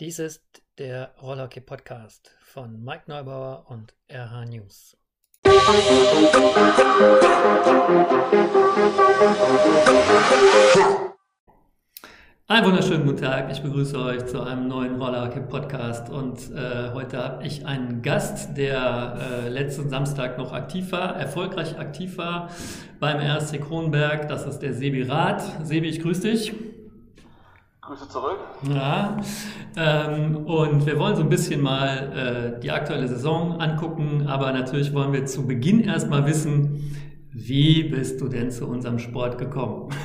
Dies ist der Rollerkey Podcast von Mike Neubauer und RH News. Einen wunderschönen guten Tag, ich begrüße euch zu einem neuen Rollerkey Podcast und äh, heute habe ich einen Gast, der äh, letzten Samstag noch aktiv war, erfolgreich aktiv war beim RSC Kronberg, das ist der Sebi Rath. Sebi, ich grüße dich. Grüße zurück. Ja, ähm, und wir wollen so ein bisschen mal äh, die aktuelle Saison angucken, aber natürlich wollen wir zu Beginn erstmal wissen, wie bist du denn zu unserem Sport gekommen?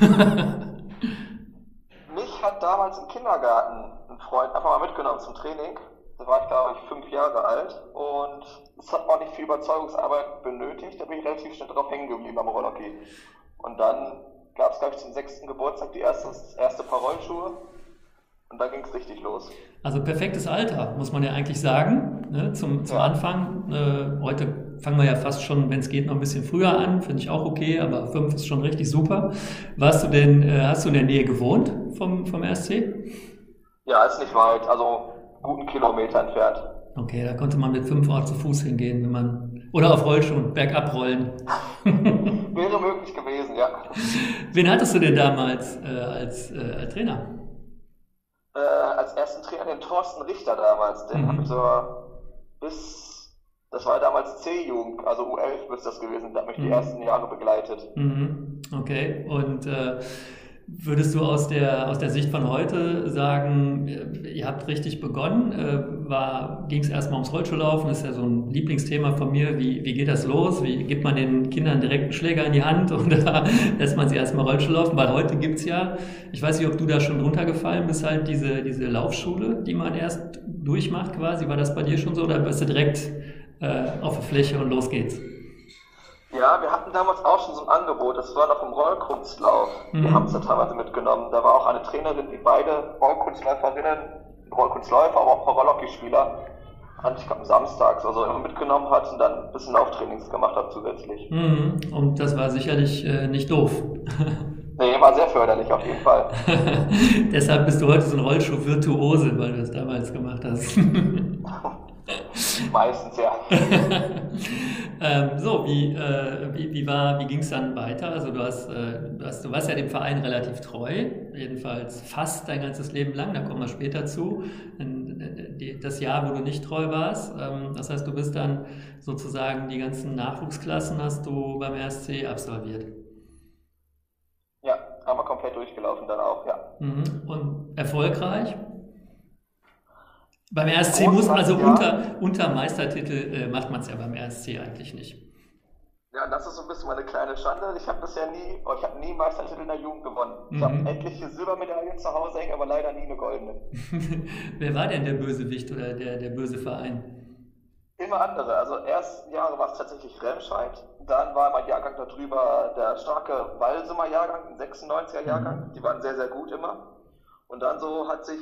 Mich hat damals im Kindergarten ein Freund einfach mal mitgenommen zum Training. Da war ich, glaube ich, fünf Jahre alt und es hat auch nicht viel Überzeugungsarbeit benötigt. Da bin ich relativ schnell drauf hängen geblieben am Rollhockey. Und dann gab es, glaube ich, zum sechsten Geburtstag die erste, erste Paar Rollschuhe. Und dann ging es richtig los. Also perfektes Alter, muss man ja eigentlich sagen, ne, zum, zum ja. Anfang. Äh, heute fangen wir ja fast schon, wenn es geht, noch ein bisschen früher an, finde ich auch okay, aber fünf ist schon richtig super. Warst du denn, äh, hast du in der Nähe gewohnt vom, vom RSC? Ja, ist nicht weit, also guten Kilometer entfernt. Okay, da konnte man mit fünf Ort zu Fuß hingehen, wenn man, oder auf Rollschuhen, bergab rollen. Wäre möglich gewesen, ja. Wen hattest du denn damals äh, als, äh, als Trainer? Äh, als ersten Trainer den Thorsten Richter damals. Den mhm. habe ich so bis, das war damals C-Jugend, also U11 müsste das gewesen, der hat mich mhm. die ersten Jahre begleitet. Mhm. Okay, und äh, Würdest du aus der, aus der Sicht von heute sagen, äh, ihr habt richtig begonnen? Äh, Ging es erstmal ums Rollschuhlaufen? Ist ja so ein Lieblingsthema von mir. Wie, wie geht das los? Wie gibt man den Kindern direkt einen Schläger in die Hand oder lässt man sie erstmal Rollschuh laufen? Weil heute gibt es ja, ich weiß nicht, ob du da schon drunter gefallen bist, halt diese, diese Laufschule, die man erst durchmacht quasi. War das bei dir schon so oder bist du direkt äh, auf der Fläche und los geht's? Ja, wir hatten damals auch schon so ein Angebot, das war noch im Rollkunstlauf. Mhm. Wir haben es da teilweise mitgenommen. Da war auch eine Trainerin, die beide Rollkunstläuferinnen, Rollkunstläufer, aber auch Rollhockeyspieler, ich glaube samstags, also immer mitgenommen hat und dann ein bisschen Lauftrainings gemacht hat zusätzlich. Mhm. Und das war sicherlich äh, nicht doof. nee, war sehr förderlich auf jeden Fall. Deshalb bist du heute so ein Rollschuh-Virtuose, weil du es damals gemacht hast. Meistens, ja. ähm, so, wie, äh, wie, wie, wie ging es dann weiter? Also du hast, äh, du hast, du warst ja dem Verein relativ treu, jedenfalls fast dein ganzes Leben lang, da kommen wir später zu. Das Jahr, wo du nicht treu warst. Ähm, das heißt, du bist dann sozusagen die ganzen Nachwuchsklassen hast du beim RSC absolviert. Ja, haben wir komplett durchgelaufen dann auch, ja. Mhm. Und erfolgreich? Beim RSC muss man, also unter, unter Meistertitel äh, macht man es ja beim RSC eigentlich nicht. Ja, das ist so ein bisschen meine kleine Schande. Ich habe bisher nie, oh, ich habe nie Meistertitel in der Jugend gewonnen. Ich mhm. habe etliche Silbermedaillen zu Hause hängen, aber leider nie eine goldene. Wer war denn der Bösewicht oder der, der böse Verein? Immer andere. Also erst Jahre war es tatsächlich Remscheid, dann war mein Jahrgang darüber der starke Walsumer Jahrgang, ein 96er Jahrgang. Mhm. Die waren sehr, sehr gut immer. Und dann so hat sich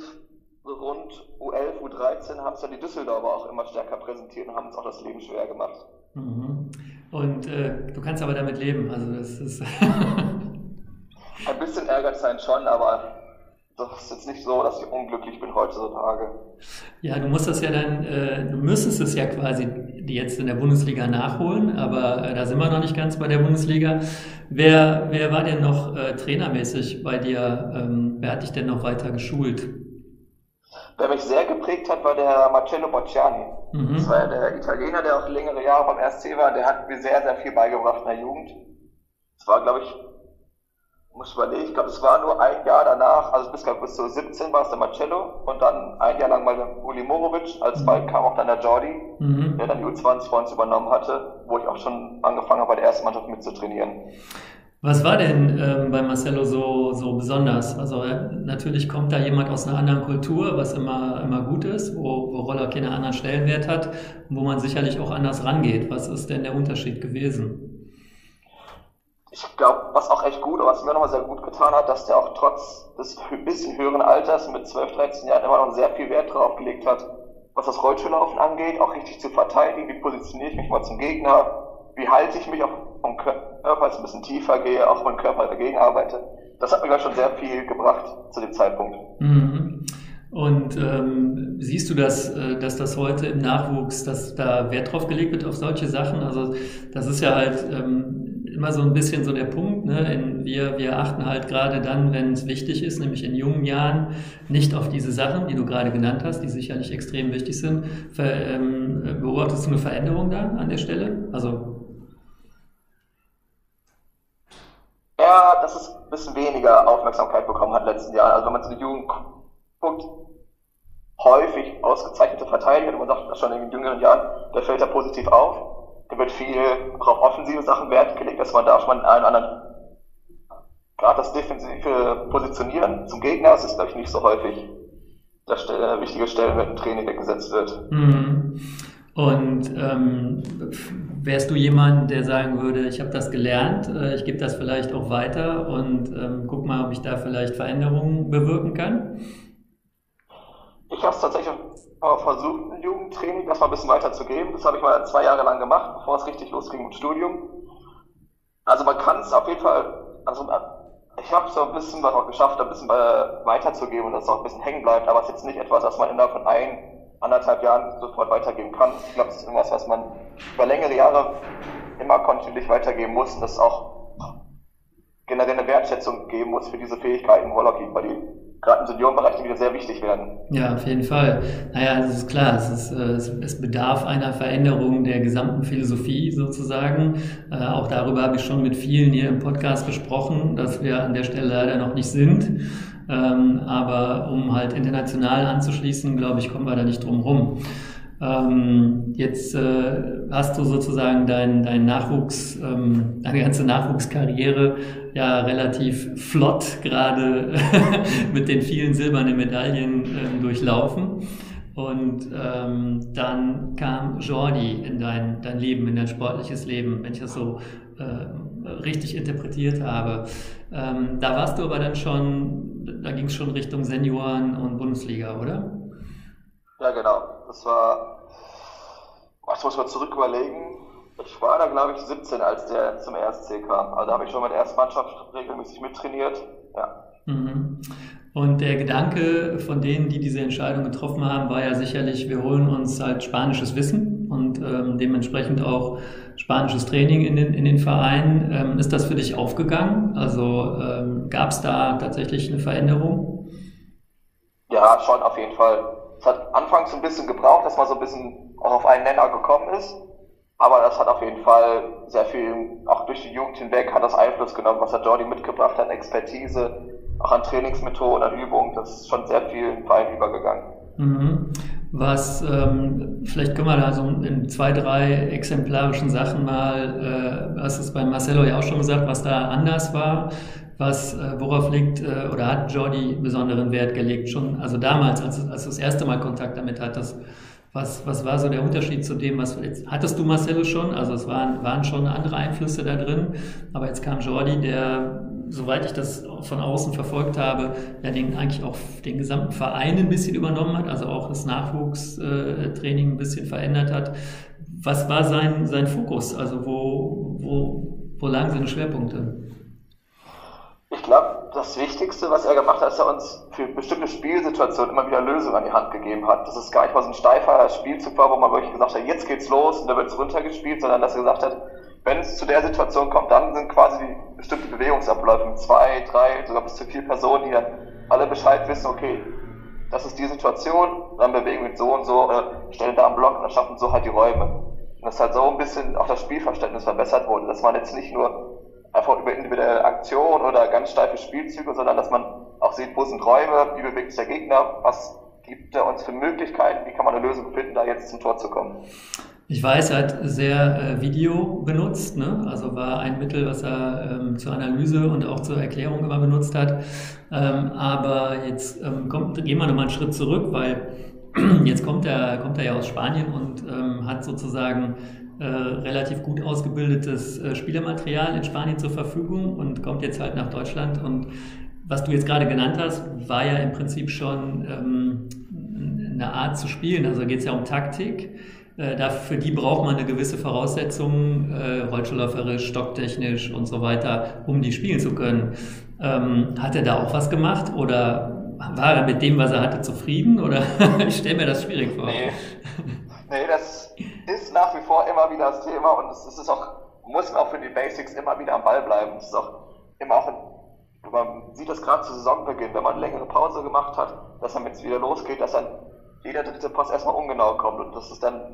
rund U11, U13 haben es ja die Düsseldorfer auch immer stärker präsentiert und haben uns auch das Leben schwer gemacht. Mhm. Und äh, du kannst aber damit leben, also das ist. Ein bisschen ärgert sein schon, aber das ist jetzt nicht so, dass ich unglücklich bin heutzutage. Ja, du musst das ja dann, äh, du müsstest es ja quasi jetzt in der Bundesliga nachholen, aber äh, da sind wir noch nicht ganz bei der Bundesliga. Wer, wer war denn noch äh, trainermäßig bei dir? Ähm, wer hat dich denn noch weiter geschult? Wer mich sehr geprägt hat, war der Marcello Bocciani. Mhm. Das war der Italiener, der auch längere Jahre beim RSC war. Der hat mir sehr, sehr viel beigebracht in der Jugend. Das war, glaube ich, muss ich überlegen, ich glaube, es war nur ein Jahr danach, also bis, glaub, bis zu 17 war es der Marcello und dann ein Jahr lang mal der Uli Morovic, als mhm. bald kam auch dann der Jordi, mhm. der dann die U20 vor uns übernommen hatte, wo ich auch schon angefangen habe, bei der ersten Mannschaft mitzutrainieren. Was war denn ähm, bei Marcello so, so besonders? Also äh, natürlich kommt da jemand aus einer anderen Kultur, was immer, immer gut ist, wo, wo Roller keinen anderen Stellenwert hat, wo man sicherlich auch anders rangeht. Was ist denn der Unterschied gewesen? Ich glaube, was auch echt gut, was mir nochmal sehr gut getan hat, dass der auch trotz des bisschen höheren Alters mit 12, 13 Jahren immer noch sehr viel Wert drauf gelegt hat, was das Rollschuhlaufen angeht, auch richtig zu verteidigen, wie positioniere ich mich mal zum Gegner, wie halte ich mich auch vom Körper jetzt ein bisschen tiefer gehe, auch mein Körper dagegen arbeite. Das hat mir schon sehr viel gebracht zu dem Zeitpunkt. Mhm. Und ähm, siehst du das, äh, dass das heute im Nachwuchs, dass da Wert drauf gelegt wird auf solche Sachen? Also das ist ja halt ähm, immer so ein bisschen so der Punkt. Ne? In, wir, wir achten halt gerade dann, wenn es wichtig ist, nämlich in jungen Jahren, nicht auf diese Sachen, die du gerade genannt hast, die sicherlich extrem wichtig sind. Ver, ähm, beobachtest du eine Veränderung da an der Stelle? Also Ja, dass es ein bisschen weniger Aufmerksamkeit bekommen hat letzten Jahren. Also wenn man zu den Jugend guckt, häufig ausgezeichnete Verteidiger, man sagt das schon in den jüngeren Jahren, der fällt da positiv auf. Da wird viel auf offensive Sachen Wert gelegt, dass man da schon mal allen anderen, gerade das defensive Positionieren zum Gegner, das ist glaube ich nicht so häufig der wichtige Stellenwert im Training weggesetzt wird. Mhm. Und ähm, wärst du jemand, der sagen würde, ich habe das gelernt, äh, ich gebe das vielleicht auch weiter und ähm, guck mal, ob ich da vielleicht Veränderungen bewirken kann? Ich habe es tatsächlich versucht, im Jugendtraining das mal ein bisschen weiterzugeben. Das habe ich mal zwei Jahre lang gemacht, bevor es richtig losging mit Studium. Also man kann es auf jeden Fall, also ich habe so ein bisschen was auch geschafft, ein bisschen weiterzugeben und dass es auch ein bisschen hängen bleibt, aber es ist jetzt nicht etwas, das man innerhalb von ein anderthalb Jahren sofort weitergeben kann. Ich glaube, das ist irgendwas, was man über längere Jahre immer kontinuierlich weitergeben muss das auch generell eine Wertschätzung geben muss für diese Fähigkeiten im Rollhockey, weil die gerade im Seniorenbereich wieder sehr wichtig werden. Ja, auf jeden Fall. Naja, es ist klar, es, ist, äh, es bedarf einer Veränderung der gesamten Philosophie sozusagen. Äh, auch darüber habe ich schon mit vielen hier im Podcast gesprochen, dass wir an der Stelle leider noch nicht sind. Ähm, aber um halt international anzuschließen, glaube ich, kommen wir da nicht drum rum. Ähm, jetzt äh, hast du sozusagen deinen dein Nachwuchs, ähm, deine ganze Nachwuchskarriere ja relativ flott gerade mit den vielen silbernen Medaillen äh, durchlaufen. Und ähm, dann kam Jordi in dein, dein Leben, in dein sportliches Leben, wenn ich das so äh, richtig interpretiert habe. Ähm, da warst du aber dann schon, da ging es schon Richtung Senioren und Bundesliga, oder? Ja, genau. Das war, was muss man zurück überlegen. Ich war da, glaube ich, 17, als der zum RSC kam. Also da habe ich schon mit der ersten Mannschaft regelmäßig mittrainiert. Ja. Mhm. Und der Gedanke von denen, die diese Entscheidung getroffen haben, war ja sicherlich, wir holen uns halt spanisches Wissen und ähm, dementsprechend auch spanisches Training in den, in den Vereinen. Ähm, ist das für dich aufgegangen? Also ähm, gab es da tatsächlich eine Veränderung? Ja, schon auf jeden Fall. Es hat anfangs ein bisschen gebraucht, dass man so ein bisschen auch auf einen Nenner gekommen ist. Aber das hat auf jeden Fall sehr viel, auch durch die Jugend hinweg, hat das Einfluss genommen, was der Jordi mitgebracht hat, Expertise, auch an Trainingsmethoden, an Übungen, das ist schon sehr viel in Verein übergegangen. Mhm. Was, ähm, vielleicht können wir da so in zwei, drei exemplarischen Sachen mal, äh, hast es bei Marcelo ja auch schon gesagt, was da anders war, was, äh, worauf liegt äh, oder hat Jordi besonderen Wert gelegt, schon, also damals, als, als das erste Mal Kontakt damit hattest, was, was war so der Unterschied zu dem, was jetzt, hattest du Marcelo schon? Also es waren, waren schon andere Einflüsse da drin, aber jetzt kam Jordi, der, soweit ich das von außen verfolgt habe, ja den eigentlich auch den gesamten Verein ein bisschen übernommen hat, also auch das Nachwuchstraining ein bisschen verändert hat. Was war sein, sein Fokus? Also wo, wo, wo lagen seine Schwerpunkte? Ich glaube, das Wichtigste, was er gemacht hat, ist, dass er uns für bestimmte Spielsituationen immer wieder Lösungen an die Hand gegeben hat. Das ist gar nicht mal so ein steifer Spielzug war, wo man wirklich gesagt hat, jetzt geht's los und da wird's runtergespielt, sondern dass er gesagt hat, wenn es zu der Situation kommt, dann sind quasi bestimmte Bewegungsabläufe mit zwei, drei, sogar bis zu vier Personen, die dann alle Bescheid wissen, okay, das ist die Situation, dann bewegen wir so und so, oder stellen da einen Block und dann schaffen so halt die Räume. Und dass halt so ein bisschen auch das Spielverständnis verbessert wurde, dass man jetzt nicht nur einfach über individuelle Aktionen oder ganz steife Spielzüge, sondern dass man auch sieht, wo sind Räume, wie bewegt sich der Gegner, was gibt er uns für Möglichkeiten, wie kann man eine Lösung finden, da jetzt zum Tor zu kommen. Ich weiß, er hat sehr äh, Video benutzt, ne? also war ein Mittel, was er ähm, zur Analyse und auch zur Erklärung immer benutzt hat. Ähm, aber jetzt ähm, kommt, gehen wir nochmal einen Schritt zurück, weil jetzt kommt er, kommt er ja aus Spanien und ähm, hat sozusagen äh, relativ gut ausgebildetes äh, Spielermaterial in Spanien zur Verfügung und kommt jetzt halt nach Deutschland. Und was du jetzt gerade genannt hast, war ja im Prinzip schon ähm, eine Art zu spielen. Also geht es ja um Taktik. Äh, da, für die braucht man eine gewisse Voraussetzung, äh, rollstuhlläuferisch, stocktechnisch und so weiter, um die spielen zu können. Ähm, hat er da auch was gemacht oder war er mit dem, was er hatte, zufrieden oder ich stelle mir das schwierig vor. Nee. Nee, das ist nach wie vor immer wieder das Thema und es ist auch, muss auch für die Basics immer wieder am Ball bleiben. Es ist auch immer auch, ein, man sieht das gerade zu Saisonbeginn, wenn man eine längere Pause gemacht hat, dass dann, es wieder losgeht, dass dann jeder dritte Pass erstmal ungenau kommt und das ist dann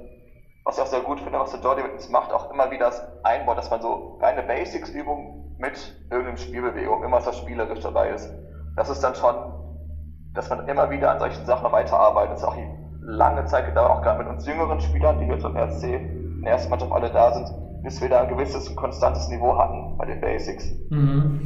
was ich auch sehr gut finde, was der Jordi mit uns macht, auch immer wieder das einbaut, dass man so reine Basics-Übungen mit irgendeinem Spielbewegung, immer was spielerisch dabei ist. Das ist dann schon, dass man immer wieder an solchen Sachen weiterarbeitet. Das ist auch lange Zeit gedauert, auch gerade mit uns jüngeren Spielern, die jetzt zum RSC in der ersten Mannschaft alle da sind, bis wir da ein gewisses, konstantes Niveau hatten bei den Basics. Mhm.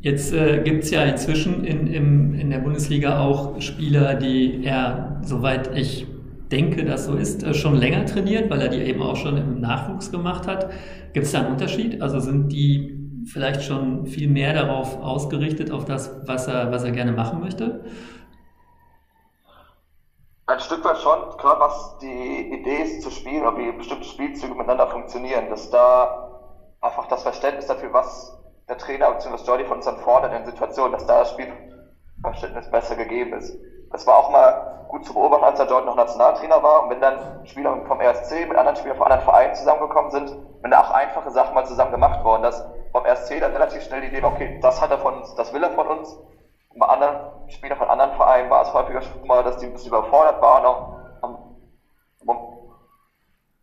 Jetzt äh, gibt es ja inzwischen in, in, in der Bundesliga auch Spieler, die er, soweit ich denke, dass so ist, äh, schon länger trainiert, weil er die eben auch schon im Nachwuchs gemacht hat. Gibt es da einen Unterschied? Also sind die vielleicht schon viel mehr darauf ausgerichtet, auf das, was er, was er gerne machen möchte? Ein Stück weit schon, gerade was die Idee ist zu spielen, ob wie bestimmte Spielzüge miteinander funktionieren, dass da einfach das Verständnis dafür, was der Trainer bzw. Jordi von uns dann fordert in Situationen, dass da das Spielverständnis besser gegeben ist. Das war auch mal gut zu beobachten, als der Jordan noch Nationaltrainer war. Und wenn dann Spieler vom RSC mit anderen Spielern von anderen Vereinen zusammengekommen sind, wenn da auch einfache Sachen mal zusammen gemacht worden, dass vom RSC dann relativ schnell die Idee okay, das hat er von uns, das will er von uns. Bei anderen Spielern von anderen Vereinen war es häufiger schon mal, dass die ein bisschen überfordert waren, auch,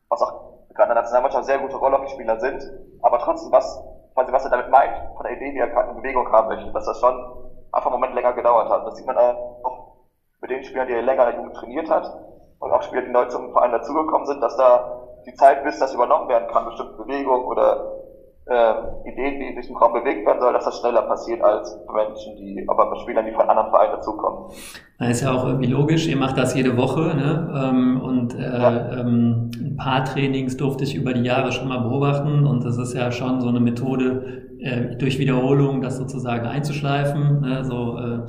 was auch gerade in der Nationalmannschaft sehr gute Rollhockeyspieler sind, aber trotzdem was, quasi was er damit meint, von der Idee, wie er gerade eine Bewegung haben möchte, dass das schon einfach einen Moment länger gedauert hat. Das sieht man auch mit den Spielern, die er länger in der Jugend trainiert hat und auch Spieler, die neu zum Verein dazugekommen sind, dass da die Zeit, bis das übernommen werden kann, bestimmte Bewegungen oder äh, Ideen, die durch den Raum bewegt werden soll, dass das schneller passiert als Menschen, die, aber bei Spielern, die von anderen Vereinen dazukommen. Das ist ja auch irgendwie logisch, ihr macht das jede Woche, ne? Ähm, und äh, ja. ähm, ein paar Trainings durfte ich über die Jahre schon mal beobachten und das ist ja schon so eine Methode, äh, durch Wiederholung das sozusagen einzuschleifen, ne? so äh,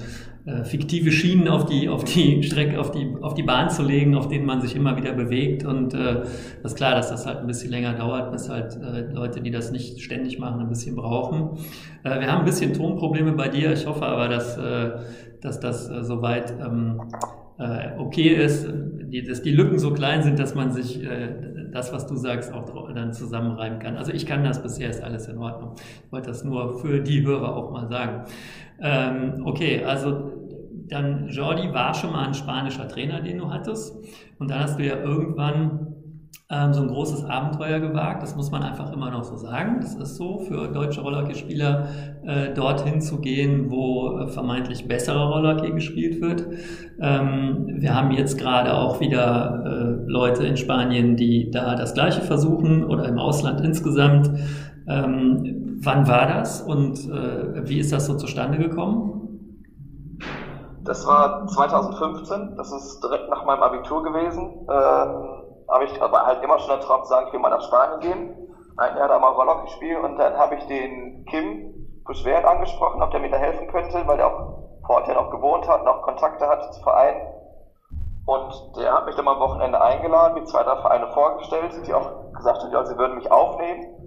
äh, fiktive Schienen auf die, auf die Strecke, auf die, auf die Bahn zu legen, auf denen man sich immer wieder bewegt. Und äh, das ist klar, dass das halt ein bisschen länger dauert, bis halt äh, Leute, die das nicht ständig machen, ein bisschen brauchen. Äh, wir haben ein bisschen Tonprobleme bei dir. Ich hoffe aber, dass, äh, dass das äh, soweit ähm, äh, okay ist, die, dass die Lücken so klein sind, dass man sich äh, das, was du sagst, auch dann zusammenreimen kann. Also ich kann das bisher, ist alles in Ordnung. Ich wollte das nur für die Hörer auch mal sagen. Ähm, okay, also dann Jordi war schon mal ein spanischer Trainer, den du hattest. Und dann hast du ja irgendwann ähm, so ein großes Abenteuer gewagt. Das muss man einfach immer noch so sagen. Das ist so für deutsche Rollhockeyspieler äh, dorthin zu gehen, wo äh, vermeintlich bessere Rollhockey gespielt wird. Ähm, wir haben jetzt gerade auch wieder äh, Leute in Spanien, die da das Gleiche versuchen oder im Ausland insgesamt. Ähm, Wann war das und äh, wie ist das so zustande gekommen? Das war 2015, das ist direkt nach meinem Abitur gewesen. Ähm, habe ich aber halt immer schon darauf gesagt, ich will mal nach Spanien gehen. Ein Jahr da mal Roller gespielt und dann habe ich den Kim Buschwert angesprochen, ob der mir da helfen könnte, weil der auch vor Ort ja noch gewohnt hat und auch Kontakte hat zu Vereinen. Und der hat mich dann mal am Wochenende eingeladen, mir zwei, drei Vereine vorgestellt, die auch gesagt haben, ja, sie würden mich aufnehmen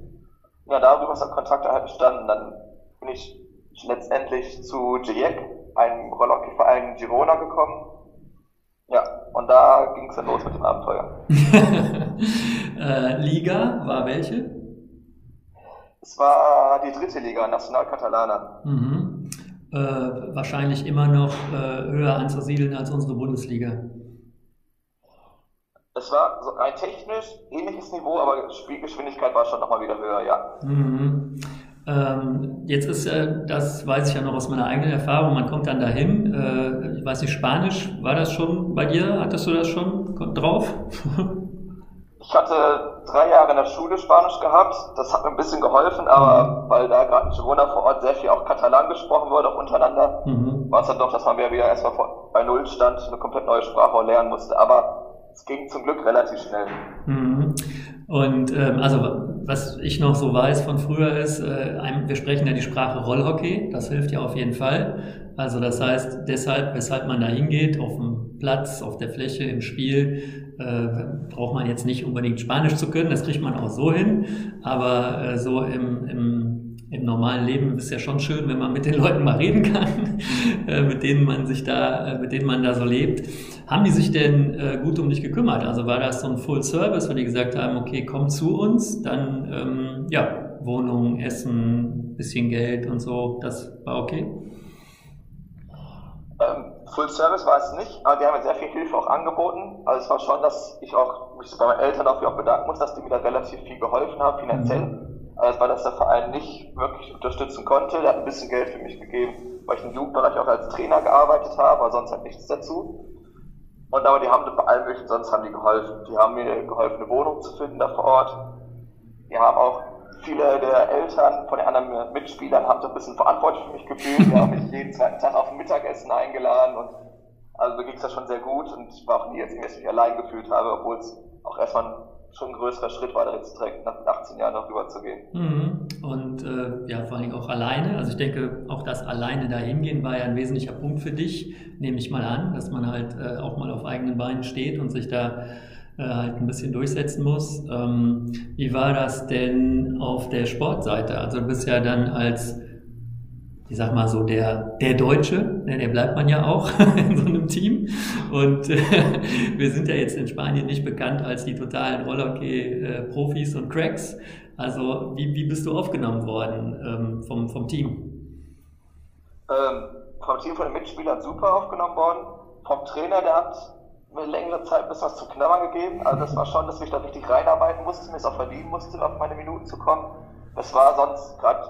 ja, darüber ist der Kontakt halt entstanden. Dann bin ich letztendlich zu JEC, einem Rollhockey-Verein Girona gekommen. Ja, und da ging es dann los mit dem Abenteuer. äh, Liga war welche? Es war die dritte Liga, National Catalana. Mhm. Äh, wahrscheinlich immer noch äh, höher anzusiedeln als unsere Bundesliga. Es war so ein technisch ähnliches Niveau, aber Spielgeschwindigkeit war schon nochmal wieder höher, ja. Mhm. Ähm, jetzt ist, äh, das weiß ich ja noch aus meiner eigenen Erfahrung, man kommt dann dahin, äh, ich weiß nicht, Spanisch, war das schon bei dir? Hattest du das schon drauf? ich hatte drei Jahre in der Schule Spanisch gehabt, das hat mir ein bisschen geholfen, aber mhm. weil da gerade in Girona vor Ort sehr viel auch Katalan gesprochen wurde, auch untereinander, mhm. war es dann doch, dass man wieder erstmal bei Null stand, eine komplett neue Sprache lernen musste. Aber es ging zum Glück relativ schnell. Mhm. Und ähm, also was ich noch so weiß von früher ist, äh, wir sprechen ja die Sprache Rollhockey, das hilft ja auf jeden Fall. Also das heißt, deshalb, weshalb man da hingeht, auf dem Platz, auf der Fläche, im Spiel, äh, braucht man jetzt nicht unbedingt Spanisch zu können, das kriegt man auch so hin, aber äh, so im, im im normalen Leben ist ja schon schön, wenn man mit den Leuten mal reden kann, äh, mit denen man sich da, äh, mit denen man da so lebt. Haben die sich denn äh, gut um dich gekümmert? Also war das so ein Full Service, wenn die gesagt haben, okay, komm zu uns, dann ähm, ja, Wohnung, Essen, bisschen Geld und so, das war okay? Ähm, Full Service war es nicht, aber die haben mir sehr viel Hilfe auch angeboten. Also es war schon, dass ich auch mich bei meinen Eltern dafür auch bedanken muss, dass die mir da relativ viel geholfen haben, finanziell. Mhm. Es war, dass der Verein nicht wirklich unterstützen konnte. Der hat ein bisschen Geld für mich gegeben, weil ich im Jugendbereich auch als Trainer gearbeitet habe, aber sonst halt nichts dazu. Und aber die haben bei allem möglichen, sonst haben die geholfen. Die haben mir geholfen, eine Wohnung zu finden da vor Ort. Die haben auch viele der Eltern von den anderen Mitspielern haben so ein bisschen verantwortlich für mich gefühlt. Die haben mich jeden zweiten Tag auf ein Mittagessen eingeladen und also mir ging es ja schon sehr gut und ich war auch nie, als ich mich allein gefühlt habe, obwohl es auch erstmal schon ein größerer Schritt da jetzt direkt nach 18 Jahren noch rüber zu gehen. Mhm. Und äh, ja, vor allem auch alleine. Also ich denke, auch das alleine dahin gehen war ja ein wesentlicher Punkt für dich, nehme ich mal an, dass man halt äh, auch mal auf eigenen Beinen steht und sich da äh, halt ein bisschen durchsetzen muss. Ähm, wie war das denn auf der Sportseite? Also du bist ja dann als, ich sag mal so, der, der Deutsche, ne, der bleibt man ja auch in so einem Team. Und äh, wir sind ja jetzt in Spanien nicht bekannt als die totalen Rollerhockey-Profis und Cracks. Also wie, wie bist du aufgenommen worden ähm, vom, vom Team? Ähm, vom Team von den Mitspielern super aufgenommen worden. Vom Trainer, der hat eine längere Zeit bis was zu knabbern gegeben. Also das war schon, dass ich da richtig reinarbeiten musste, mir es auch verdienen musste, auf meine Minuten zu kommen. Das war sonst gerade,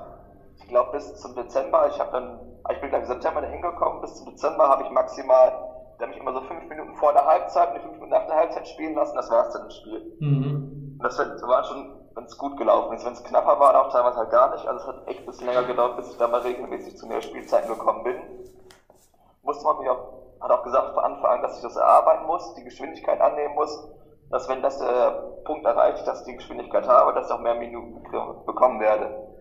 ich glaube, bis zum Dezember. Ich habe dann, ich bin im September da hingekommen. Bis zum Dezember habe ich maximal, da mich immer so fünf Minuten vor der Halbzeit und fünf Minuten nach der Halbzeit spielen lassen. Das war es dann im Spiel. Mhm. Und das war schon, wenn es gut gelaufen ist. Wenn es knapper war, auch teilweise halt gar nicht. Also es hat echt ein bisschen länger gedauert, bis ich da mal regelmäßig zu mehr Spielzeiten gekommen bin. Musste man mich auch hat auch gesagt von Anfang an, dass ich das erarbeiten muss, die Geschwindigkeit annehmen muss, dass wenn das der Punkt erreicht, dass ich die Geschwindigkeit habe, dass ich auch mehr Minuten bekommen werde.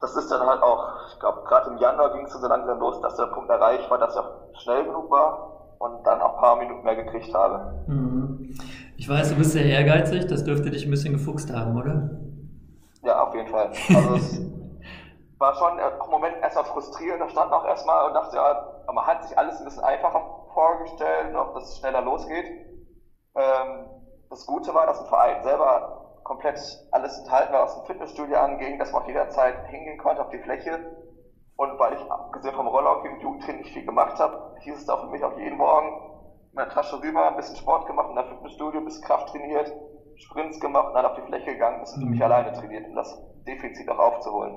Das ist dann halt auch, ich glaube, gerade im Januar ging es so langsam los, dass der Punkt erreicht war, dass auch schnell genug war und dann auch ein paar Minuten mehr gekriegt habe. Mhm. Ich weiß, du bist sehr ehrgeizig, das dürfte dich ein bisschen gefuchst haben, oder? Ja, auf jeden Fall. Also es war schon im Moment erstmal frustrierend, da stand auch erstmal und dachte, ja, man hat sich alles ein bisschen einfacher vorgestellt, ob das schneller losgeht. Ähm, das Gute war, dass ein Verein selber komplett alles enthalten war, was ein Fitnessstudio anging, dass man auch jederzeit hingehen konnte auf die Fläche. Und weil ich abgesehen vom Rollhockey im Jugendtraining nicht viel gemacht habe, hieß es da für mich auch jeden Morgen mit der Tasche rüber, ein bisschen Sport gemacht in der Fitnessstudio, ein bisschen Kraft trainiert, Sprints gemacht und dann auf die Fläche gegangen, ein bisschen für mich mhm. alleine trainiert, um das Defizit auch aufzuholen.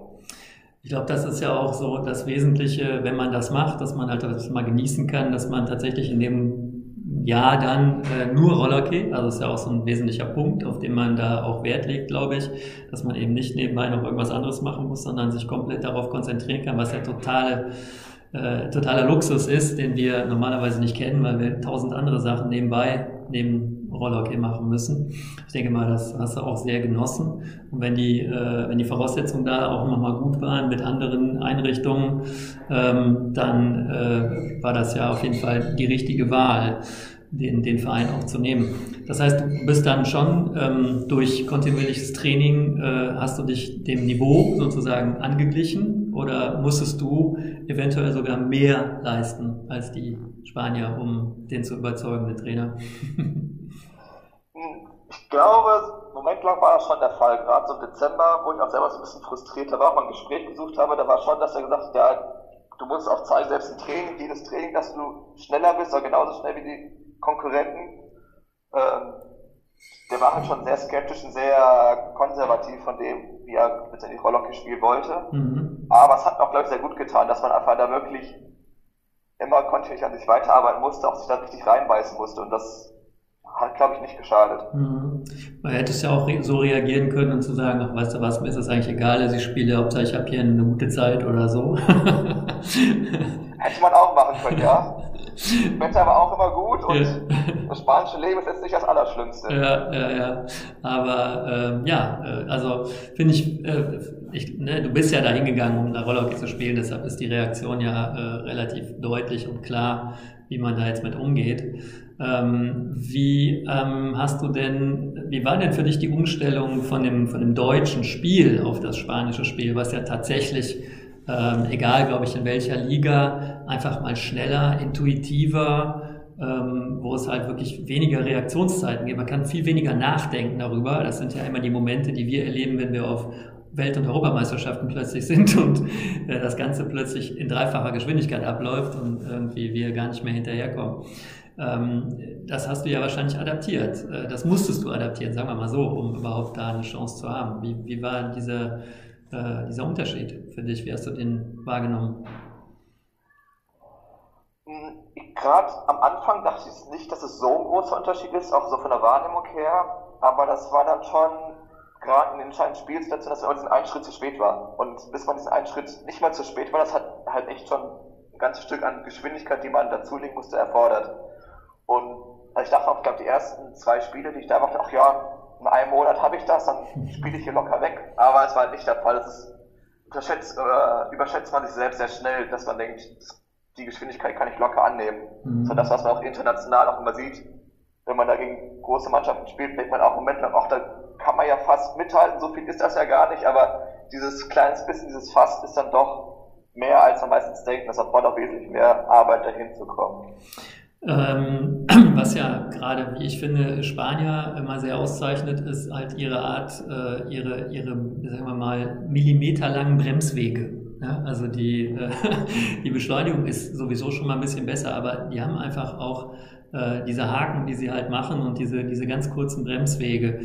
Ich glaube, das ist ja auch so das Wesentliche, wenn man das macht, dass man halt das mal genießen kann, dass man tatsächlich in dem Jahr dann äh, nur Rollerkey, also ist ja auch so ein wesentlicher Punkt, auf den man da auch Wert legt, glaube ich, dass man eben nicht nebenbei noch irgendwas anderes machen muss, sondern sich komplett darauf konzentrieren kann, was ja totale äh, totaler Luxus ist, den wir normalerweise nicht kennen, weil wir tausend andere Sachen nebenbei neben Rollhockey machen müssen. Ich denke mal, das hast du auch sehr genossen. Und wenn die, äh, wenn die Voraussetzungen da auch nochmal gut waren mit anderen Einrichtungen, ähm, dann äh, war das ja auf jeden Fall die richtige Wahl den, den Verein auch zu nehmen. Das heißt, du bist dann schon ähm, durch kontinuierliches Training, äh, hast du dich dem Niveau sozusagen angeglichen oder musstest du eventuell sogar mehr leisten als die Spanier, um den zu überzeugen, den Trainer? Ich glaube, momentlang war das schon der Fall. Gerade so im Dezember, wo ich auch selber so ein bisschen frustriert war, mal ein Gespräch gesucht habe, da war schon, dass er gesagt hat, ja, du musst auch zeigen, selbst im Training, jedes Training, dass du schneller bist, oder genauso schnell wie die Konkurrenten. Ähm, der war halt schon sehr skeptisch und sehr konservativ von dem, wie er letztendlich Rollhockey spielen wollte. Mhm. Aber es hat auch, glaube ich, sehr gut getan, dass man einfach da wirklich immer kontinuierlich an sich weiterarbeiten musste, auch sich da richtig reinbeißen musste. Und das hat, glaube ich, nicht geschadet. Mhm. Man hätte es ja auch so reagieren können und zu sagen, ach, weißt du was, mir ist das eigentlich egal, dass ich spiele, Hauptsache ich habe hier eine gute Zeit oder so. Hätte man auch machen können, ja. Wetter war auch immer gut und ja. das spanische Leben ist jetzt nicht das Allerschlimmste. Ja, ja, ja. Aber ähm, ja, äh, also finde ich, äh, ich ne, du bist ja da hingegangen, um eine Rollhockey zu spielen, deshalb ist die Reaktion ja äh, relativ deutlich und klar wie man da jetzt mit umgeht. Ähm, wie ähm, hast du denn, wie war denn für dich die Umstellung von dem, von dem deutschen Spiel auf das spanische Spiel, was ja tatsächlich, ähm, egal glaube ich in welcher Liga, einfach mal schneller, intuitiver, ähm, wo es halt wirklich weniger Reaktionszeiten gibt. Man kann viel weniger nachdenken darüber. Das sind ja immer die Momente, die wir erleben, wenn wir auf Welt- und Europameisterschaften plötzlich sind und äh, das Ganze plötzlich in dreifacher Geschwindigkeit abläuft und irgendwie wir gar nicht mehr hinterherkommen. Ähm, das hast du ja wahrscheinlich adaptiert. Äh, das musstest du adaptieren, sagen wir mal so, um überhaupt da eine Chance zu haben. Wie, wie war dieser, äh, dieser Unterschied für dich? Wie hast du den wahrgenommen? Hm, Gerade am Anfang dachte ich nicht, dass es so ein großer Unterschied ist, auch so von der Wahrnehmung her. Aber das war dann schon gerade in den entscheidenden Spielsituationen, dass man diesen einen Schritt zu spät war. Und bis man diesen einen Schritt nicht mal zu spät war, das hat halt echt schon ein ganzes Stück an Geschwindigkeit, die man dazulegen musste, erfordert. Und also ich dachte auch, ich glaube, die ersten zwei Spiele, die ich da machte, ach ja, in einem Monat habe ich das, dann spiele ich hier locker weg. Aber es war halt nicht der Fall. Es ist, unterschätzt, äh, überschätzt man sich selbst sehr schnell, dass man denkt, die Geschwindigkeit kann ich locker annehmen. Mhm. So das, was man auch international auch immer sieht, wenn man da gegen große Mannschaften spielt, denkt man auch Moment lang, ach, da kann man ja fast mithalten, so viel ist das ja gar nicht, aber dieses kleines bisschen, dieses Fast ist dann doch mehr, als man meistens denkt. Das erfordert auch wesentlich mehr Arbeit, dahin zu kommen. Ähm, was ja gerade, wie ich finde, Spanier immer sehr auszeichnet, ist halt ihre Art, äh, ihre, ihre, sagen wir mal, millimeterlangen Bremswege. Ja, also die, äh, die Beschleunigung ist sowieso schon mal ein bisschen besser, aber die haben einfach auch äh, diese Haken, die sie halt machen und diese, diese ganz kurzen Bremswege.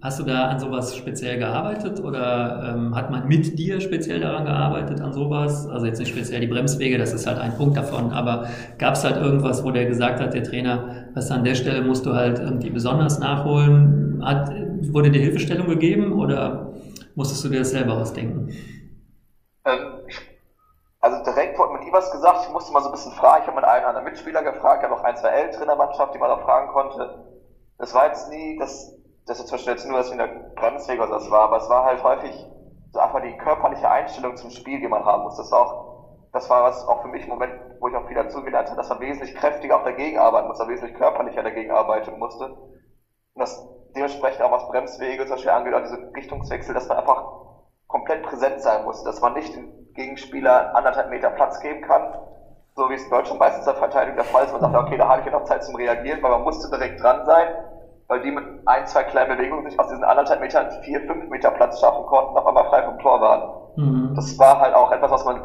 Hast du da an sowas speziell gearbeitet oder ähm, hat man mit dir speziell daran gearbeitet, an sowas? Also jetzt nicht speziell die Bremswege, das ist halt ein Punkt davon, aber gab es halt irgendwas, wo der gesagt hat, der Trainer, was an der Stelle musst du halt irgendwie besonders nachholen? Hat, wurde dir Hilfestellung gegeben oder musstest du dir das selber ausdenken? Ähm, also direkt wurde mir nie was gesagt, ich musste mal so ein bisschen fragen, ich habe mit einem anderen Mitspieler gefragt, ich habe auch ein, zwei ältere in der Mannschaft, die man da fragen konnte. Das war jetzt nie, das das ist zum Beispiel jetzt nur was in der Bremsweg oder das war, aber es war halt häufig so einfach die körperliche Einstellung zum Spiel, die man haben muss. Das war auch, das war was auch für mich im Moment, wo ich auch viel dazugelernt habe, dass man wesentlich kräftiger auch dagegen arbeiten muss, wesentlich körperlicher dagegen arbeiten musste. Und das dementsprechend auch was Bremswege zum Beispiel angeht, auch diese Richtungswechsel, dass man einfach komplett präsent sein muss, dass man nicht dem Gegenspieler anderthalb Meter Platz geben kann, so wie es in Deutschland meistens der Verteidigung der Fall ist. Man sagt, okay, da habe ich ja noch Zeit zum Reagieren, weil man musste direkt dran sein weil die mit ein, zwei kleinen Bewegungen sich aus diesen anderthalb Metern vier, fünf Meter Platz schaffen konnten, noch einmal frei vom Tor waren. Mhm. Das war halt auch etwas, was man,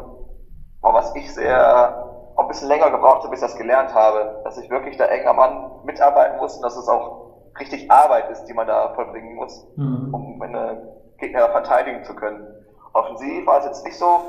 was ich sehr, auch ein bisschen länger gebraucht habe, bis ich das gelernt habe, dass ich wirklich da eng am Mann mitarbeiten muss und dass es auch richtig Arbeit ist, die man da vollbringen muss, mhm. um eine Gegner verteidigen zu können. Offensiv war es jetzt nicht so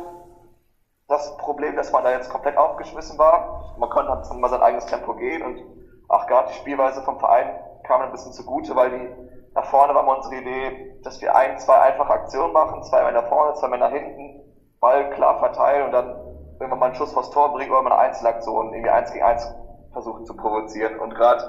das Problem, dass man da jetzt komplett aufgeschmissen war. Man konnte dann mal sein eigenes Tempo gehen und auch gerade die Spielweise vom Verein kam ein bisschen zugute, weil die nach vorne war mal unsere Idee, dass wir ein, zwei einfache Aktionen machen, zwei Männer vorne, zwei Männer hinten, Ball klar verteilen und dann irgendwann mal einen Schuss vors Tor bringen oder mal eine Einzelaktion, irgendwie eins gegen eins versuchen zu provozieren. Und gerade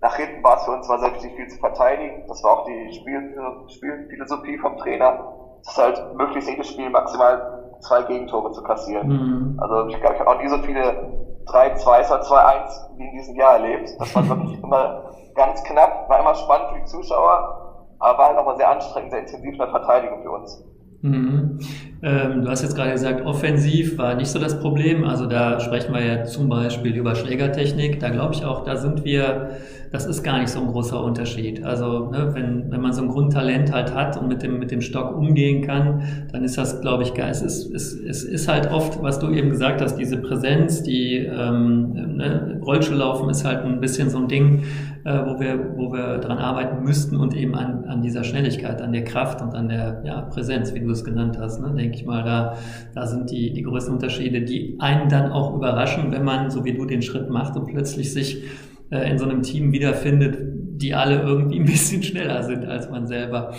nach hinten war es für uns war sehr wichtig, viel zu verteidigen. Das war auch die Spiel, Spielphilosophie vom Trainer. Das ist halt möglichst jedes Spiel maximal zwei Gegentore zu kassieren. Mhm. Also ich glaube, ich habe auch nie so viele 3-2 oder 2-1 wie in diesem Jahr erlebt. Das war wirklich immer ganz knapp, war immer spannend für die Zuschauer, aber war halt auch mal sehr anstrengend, sehr intensiv in der Verteidigung für uns. Mhm. Ähm, du hast jetzt gerade gesagt, offensiv war nicht so das Problem. Also da sprechen wir ja zum Beispiel über Schlägertechnik. Da glaube ich auch, da sind wir, das ist gar nicht so ein großer Unterschied. Also ne, wenn, wenn man so ein Grundtalent halt hat und mit dem, mit dem Stock umgehen kann, dann ist das, glaube ich, geil. Es ist, es, es ist halt oft, was du eben gesagt hast, diese Präsenz, die ähm, ne, Rollschuhlaufen ist halt ein bisschen so ein Ding, äh, wo, wir, wo wir dran arbeiten müssten und eben an, an dieser Schnelligkeit, an der Kraft und an der ja, Präsenz, wie du es genannt hast. Ne? Denke ich mal, da, da sind die, die größten Unterschiede, die einen dann auch überraschen, wenn man, so wie du, den Schritt macht und plötzlich sich äh, in so einem Team wiederfindet, die alle irgendwie ein bisschen schneller sind als man selber.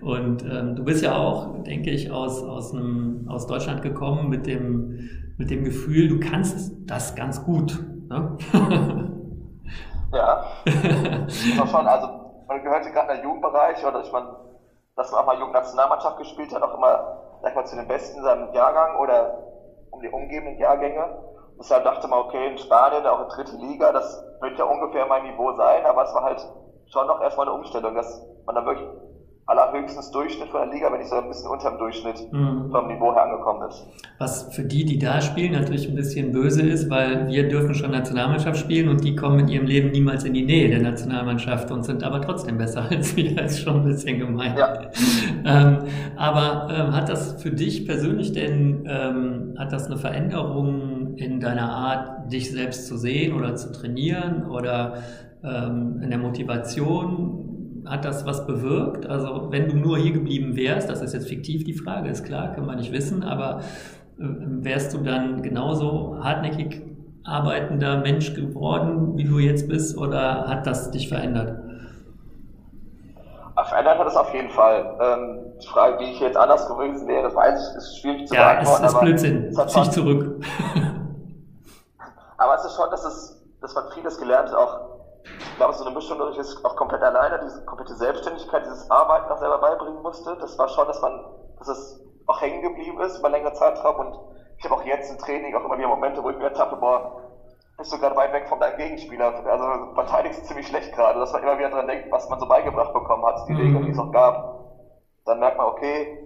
Und ähm, du bist ja auch, denke ich, aus, aus, einem, aus Deutschland gekommen mit dem, mit dem Gefühl, du kannst das ganz gut. Ne? Ja. Aber schon, also man gehörte gerade in der Jugendbereich oder ich meine, dass man auch mal Jugendnationalmannschaft gespielt hat, auch immer, sag ich mal, zu den Besten in seinem Jahrgang oder um die umgebenden Jahrgänge. Deshalb dachte man, okay, in Spanien, auch in dritte Liga, das wird ja ungefähr mein Niveau sein, aber es war halt schon noch erstmal eine Umstellung, dass man dann wirklich allerhöchstens Durchschnitt von der Liga, wenn nicht so ein bisschen unter dem Durchschnitt mhm. vom Niveau her angekommen ist. Was für die, die da spielen, natürlich ein bisschen böse ist, weil wir dürfen schon Nationalmannschaft spielen und die kommen in ihrem Leben niemals in die Nähe der Nationalmannschaft und sind aber trotzdem besser als wir. Das ist schon ein bisschen gemein. Ja. ähm, aber ähm, hat das für dich persönlich denn, ähm, hat das eine Veränderung in deiner Art, dich selbst zu sehen oder zu trainieren oder ähm, in der Motivation hat das was bewirkt? Also wenn du nur hier geblieben wärst, das ist jetzt fiktiv die Frage, ist klar, kann man nicht wissen, aber äh, wärst du dann genauso hartnäckig arbeitender Mensch geworden, wie du jetzt bist, oder hat das dich verändert? Verändert hat es auf jeden Fall. Ähm, die Frage, wie ich jetzt anders gewesen wäre, weiß ich, ist schwierig zu ja, beantworten. Ja, es ist Blödsinn. Zieh ich zurück. aber es ist schon, dass, es, dass man vieles gelernt hat, auch ich glaube, so eine Mischung dadurch ist auch komplett alleine, diese komplette Selbstständigkeit, dieses Arbeiten auch selber beibringen musste. Das war schon, dass man, dass es auch hängen geblieben ist über längere Zeitraum und ich habe auch jetzt im Training auch immer wieder Momente, wo ich mir ertappe, boah, bist du gerade weit weg von deinem Gegenspieler. Also verteidigst du ziemlich schlecht gerade, dass man immer wieder dran denkt, was man so beigebracht bekommen hat, die mhm. Regeln, die es auch gab. Dann merkt man, okay,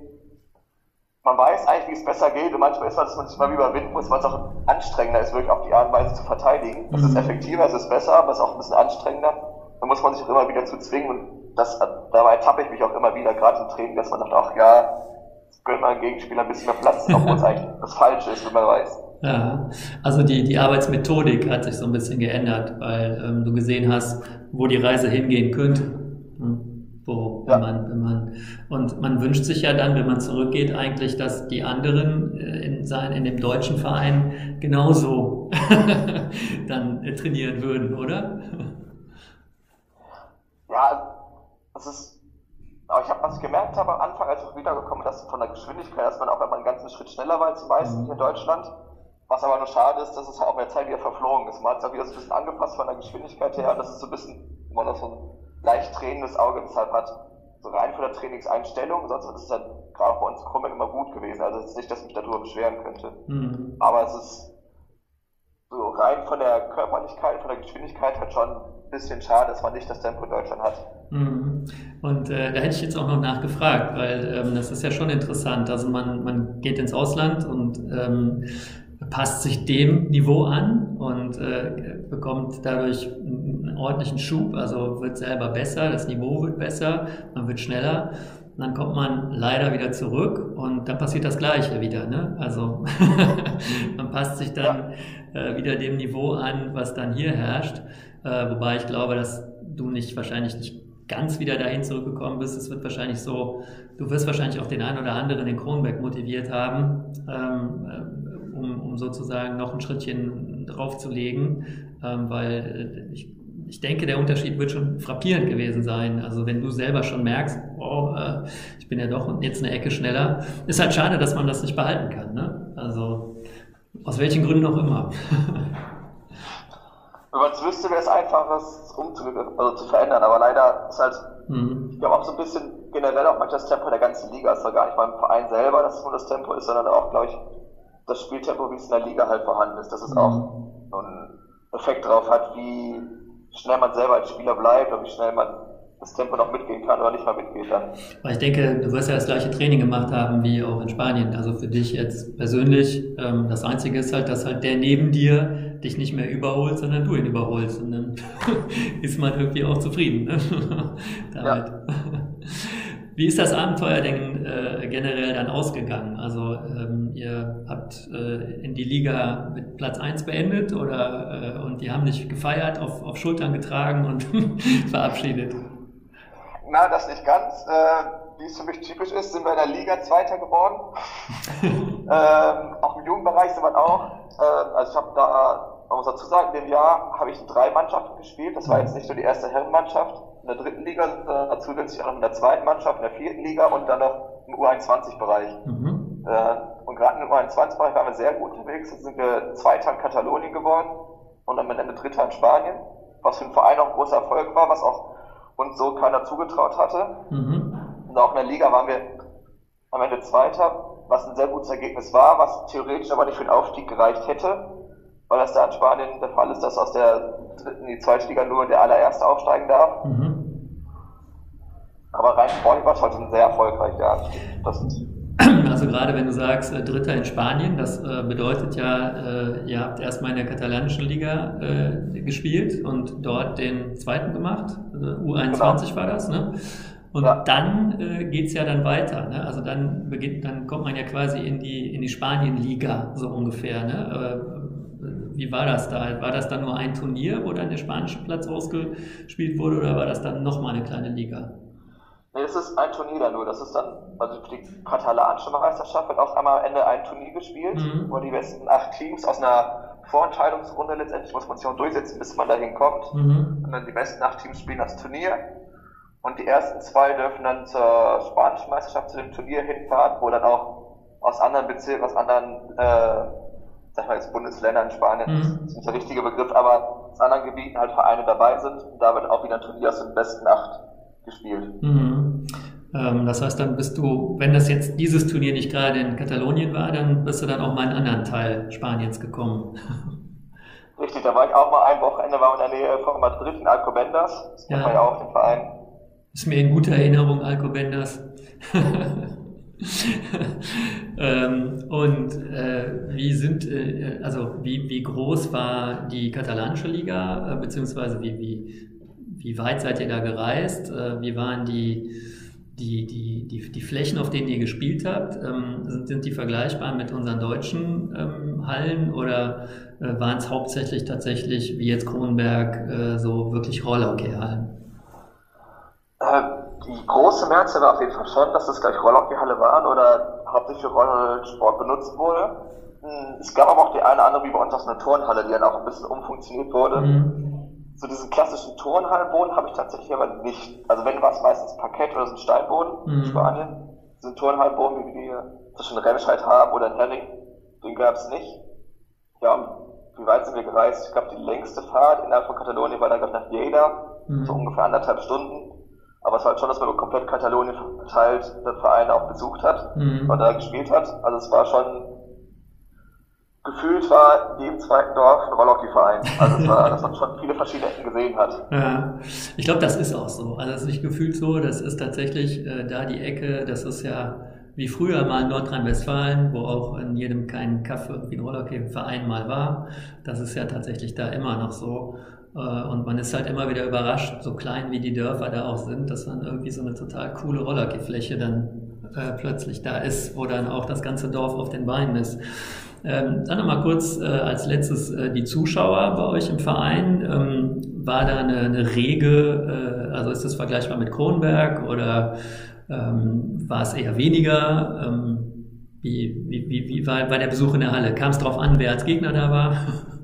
man weiß eigentlich, wie es besser geht und manchmal ist man, dass man sich mal überwinden muss, weil es auch anstrengender ist, wirklich auf die Art und Weise zu verteidigen. Es ist mhm. effektiver, es ist besser, aber es ist auch ein bisschen anstrengender. Da muss man sich auch immer wieder zu zwingen und das, dabei tappe ich mich auch immer wieder, gerade im Training, dass man sagt, ach ja, gönnt mal ein Gegenspieler ein bisschen mehr Platz, obwohl es eigentlich das Falsche ist, wenn man weiß. Ja, also die, die Arbeitsmethodik hat sich so ein bisschen geändert, weil ähm, du gesehen hast, wo die Reise hingehen könnte. Wo, wenn ja. man, wenn man, und man wünscht sich ja dann, wenn man zurückgeht, eigentlich, dass die anderen äh, in, sein, in dem deutschen Verein genauso dann äh, trainieren würden, oder? Ja, das ist, aber ich habe was gemerkt habe am Anfang, als ich wiedergekommen bin, dass von der Geschwindigkeit, dass man auch immer einen ganzen Schritt schneller war als die meisten mhm. hier in Deutschland. Was aber nur schade ist, dass es auch mehr Zeit wieder verflogen ist. Man hat es auch wieder so ein bisschen angepasst von der Geschwindigkeit her und das ist so ein bisschen immer noch so ein leicht tränendes Auge deshalb hat. So rein von der Trainingseinstellung, sonst ist es halt gerade bei uns Krummen immer gut gewesen. Also es ist nicht, dass ich mich darüber beschweren könnte. Mhm. Aber es ist so rein von der Körperlichkeit, von der Geschwindigkeit halt schon ein bisschen schade, dass man nicht das Tempo in Deutschland hat. Mhm. Und äh, da hätte ich jetzt auch noch nachgefragt, weil ähm, das ist ja schon interessant. Also man, man geht ins Ausland und ähm, passt sich dem Niveau an und äh, bekommt dadurch einen ordentlichen Schub, also wird selber besser, das Niveau wird besser, man wird schneller. Und dann kommt man leider wieder zurück und dann passiert das Gleiche wieder. Ne? Also man passt sich dann äh, wieder dem Niveau an, was dann hier herrscht. Äh, wobei ich glaube, dass du nicht wahrscheinlich nicht ganz wieder dahin zurückgekommen bist. Es wird wahrscheinlich so, du wirst wahrscheinlich auch den einen oder anderen in Kronberg motiviert haben. Ähm, um, um sozusagen noch ein Schrittchen draufzulegen, ähm, weil äh, ich, ich denke, der Unterschied wird schon frappierend gewesen sein. Also wenn du selber schon merkst, oh, äh, ich bin ja doch jetzt eine Ecke schneller, ist halt schade, dass man das nicht behalten kann. Ne? Also aus welchen Gründen auch immer. Wenn man es wüsste, wäre es einfach, das also zu verändern. Aber leider ist halt, mhm. ich glaube auch so ein bisschen generell auch manchmal das Tempo der ganzen Liga. Es ist gar nicht beim Verein selber, dass es nur das Tempo ist, sondern auch, glaube ich, das Spieltempo, wie es in der Liga halt vorhanden ist, dass es mhm. auch einen Effekt drauf hat, wie schnell man selber als Spieler bleibt und wie schnell man das Tempo noch mitgehen kann oder nicht mal mitgeht dann. Aber ich denke, du wirst ja das gleiche Training gemacht haben wie auch in Spanien. Also für dich jetzt persönlich, ähm, das Einzige ist halt, dass halt der neben dir dich nicht mehr überholt, sondern du ihn überholst. Und dann ist man irgendwie auch zufrieden. Ne? Damit. Ja. Wie ist das Abenteuer denn äh, generell dann ausgegangen? Also ähm, ihr habt äh, in die Liga mit Platz 1 beendet oder äh, und die haben dich gefeiert, auf, auf Schultern getragen und verabschiedet? Na, das nicht ganz. Äh, wie es für mich typisch ist, sind wir in der Liga Zweiter geworden. ähm, auch im Jugendbereich sind wir auch. Äh, also ich habe da, man muss dazu sagen, in dem Jahr habe ich in drei Mannschaften gespielt. Das war jetzt nicht nur die erste Herrenmannschaft in der dritten Liga, äh, zusätzlich auch noch in der zweiten Mannschaft, in der vierten Liga und dann noch im U21-Bereich. Mhm. Äh, und gerade im U21-Bereich waren wir sehr gut unterwegs. Da sind wir Zweiter in Katalonien geworden und am Ende Dritter in Spanien, was für den Verein auch ein großer Erfolg war, was auch uns so keiner zugetraut hatte. Mhm. Und auch in der Liga waren wir am Ende Zweiter, was ein sehr gutes Ergebnis war, was theoretisch aber nicht für den Aufstieg gereicht hätte. weil das da in Spanien der Fall ist, dass aus der dritten in die zweite Liga nur der allererste aufsteigen darf. Mhm. Aber rein sportlich war es trotzdem sehr erfolgreich, ja. Das also gerade wenn du sagst, äh, Dritter in Spanien, das äh, bedeutet ja, äh, ihr habt erstmal in der katalanischen Liga gespielt und dort den zweiten gemacht. Also U21 genau. war das, ne? Und ja. dann äh, geht ja dann weiter. Ne? Also dann beginnt, dann kommt man ja quasi in die, in die Spanien-Liga, so ungefähr. Ne? Wie war das da? War das dann nur ein Turnier, wo dann der spanische Platz ausgespielt wurde, oder war das dann nochmal eine kleine Liga? Nee, es ist ein Turnier da nur. Das ist dann, also die katalanische Meisterschaft wird auch einmal am Ende ein Turnier gespielt, mhm. wo die besten acht Teams aus einer Vorentscheidungsrunde letztendlich muss man sich auch durchsetzen, bis man dahin kommt. Mhm. Und dann die besten acht Teams spielen das Turnier. Und die ersten zwei dürfen dann zur spanischen Meisterschaft, zu dem Turnier hinfahren, wo dann auch aus anderen Bezirken, aus anderen, äh, sag mal jetzt Bundesländern in Spanien, mhm. das ist nicht der richtige Begriff, aber aus anderen Gebieten halt Vereine dabei sind. Und da wird auch wieder ein Turnier aus den besten acht gespielt. Mhm. Ähm, das heißt, dann bist du, wenn das jetzt dieses Turnier nicht gerade in Katalonien war, dann bist du dann auch mal in einen anderen Teil Spaniens gekommen. Richtig, da war ich auch mal ein Wochenende, war in der Nähe von Madrid in Alcobendas. Das kennt ja. man ja auch, den Verein. Ist mir in guter Erinnerung, Alcobendas. ähm, und äh, wie sind, äh, also wie, wie groß war die katalanische Liga, äh, beziehungsweise wie, wie, wie weit seid ihr da gereist? Äh, wie waren die, die, die, die, die Flächen, auf denen ihr gespielt habt? Ähm, sind, sind die vergleichbar mit unseren deutschen ähm, Hallen oder äh, waren es hauptsächlich tatsächlich, wie jetzt Kronenberg, äh, so wirklich Rollhockey-Hallen? Die große Mehrzahl war auf jeden Fall schon, dass das gleich Rollhockey-Halle waren oder hauptsächlich für Rollsport benutzt wurde. Hm, es gab aber auch die eine oder andere, wie bei uns aus einer Turnhalle, die dann auch ein bisschen umfunktioniert wurde. Mhm so diesen klassischen Turnhallenboden habe ich tatsächlich aber nicht. Also wenn war es meistens Parkett oder so ein Steinboden mhm. in Spanien. So ein Turnhallenboden, wie wir zwischen Remscheid haben oder in Herring, den gab es nicht. Ja, wie weit sind wir gereist? Ich glaube, die längste Fahrt innerhalb von Katalonien war dann glaube nach Lleida, mhm. so ungefähr anderthalb Stunden. Aber es war halt schon, dass man komplett Katalonien verteilt der Verein auch besucht hat mhm. und da gespielt hat. Also es war schon gefühlt war in jedem zweiten Dorf ein Rollhockey-Verein. Also es war, dass man schon viele verschiedene Ecken gesehen hat. Ja, ich glaube, das ist auch so. Also es ist nicht gefühlt so, das ist tatsächlich äh, da die Ecke, das ist ja wie früher mal in Nordrhein-Westfalen, wo auch in jedem kleinen Kaffee irgendwie ein Rollhockey-Verein mal war. Das ist ja tatsächlich da immer noch so. Äh, und man ist halt immer wieder überrascht, so klein wie die Dörfer da auch sind, dass dann irgendwie so eine total coole Rollhockey-Fläche dann äh, plötzlich da ist, wo dann auch das ganze Dorf auf den Beinen ist. Ähm, dann nochmal kurz äh, als letztes äh, die Zuschauer bei euch im Verein. Ähm, war da eine, eine rege, äh, also ist das vergleichbar mit Kronberg oder ähm, war es eher weniger? Ähm, wie, wie, wie, wie war, war der Besuch in der Halle? Kam es darauf an, wer als Gegner da war?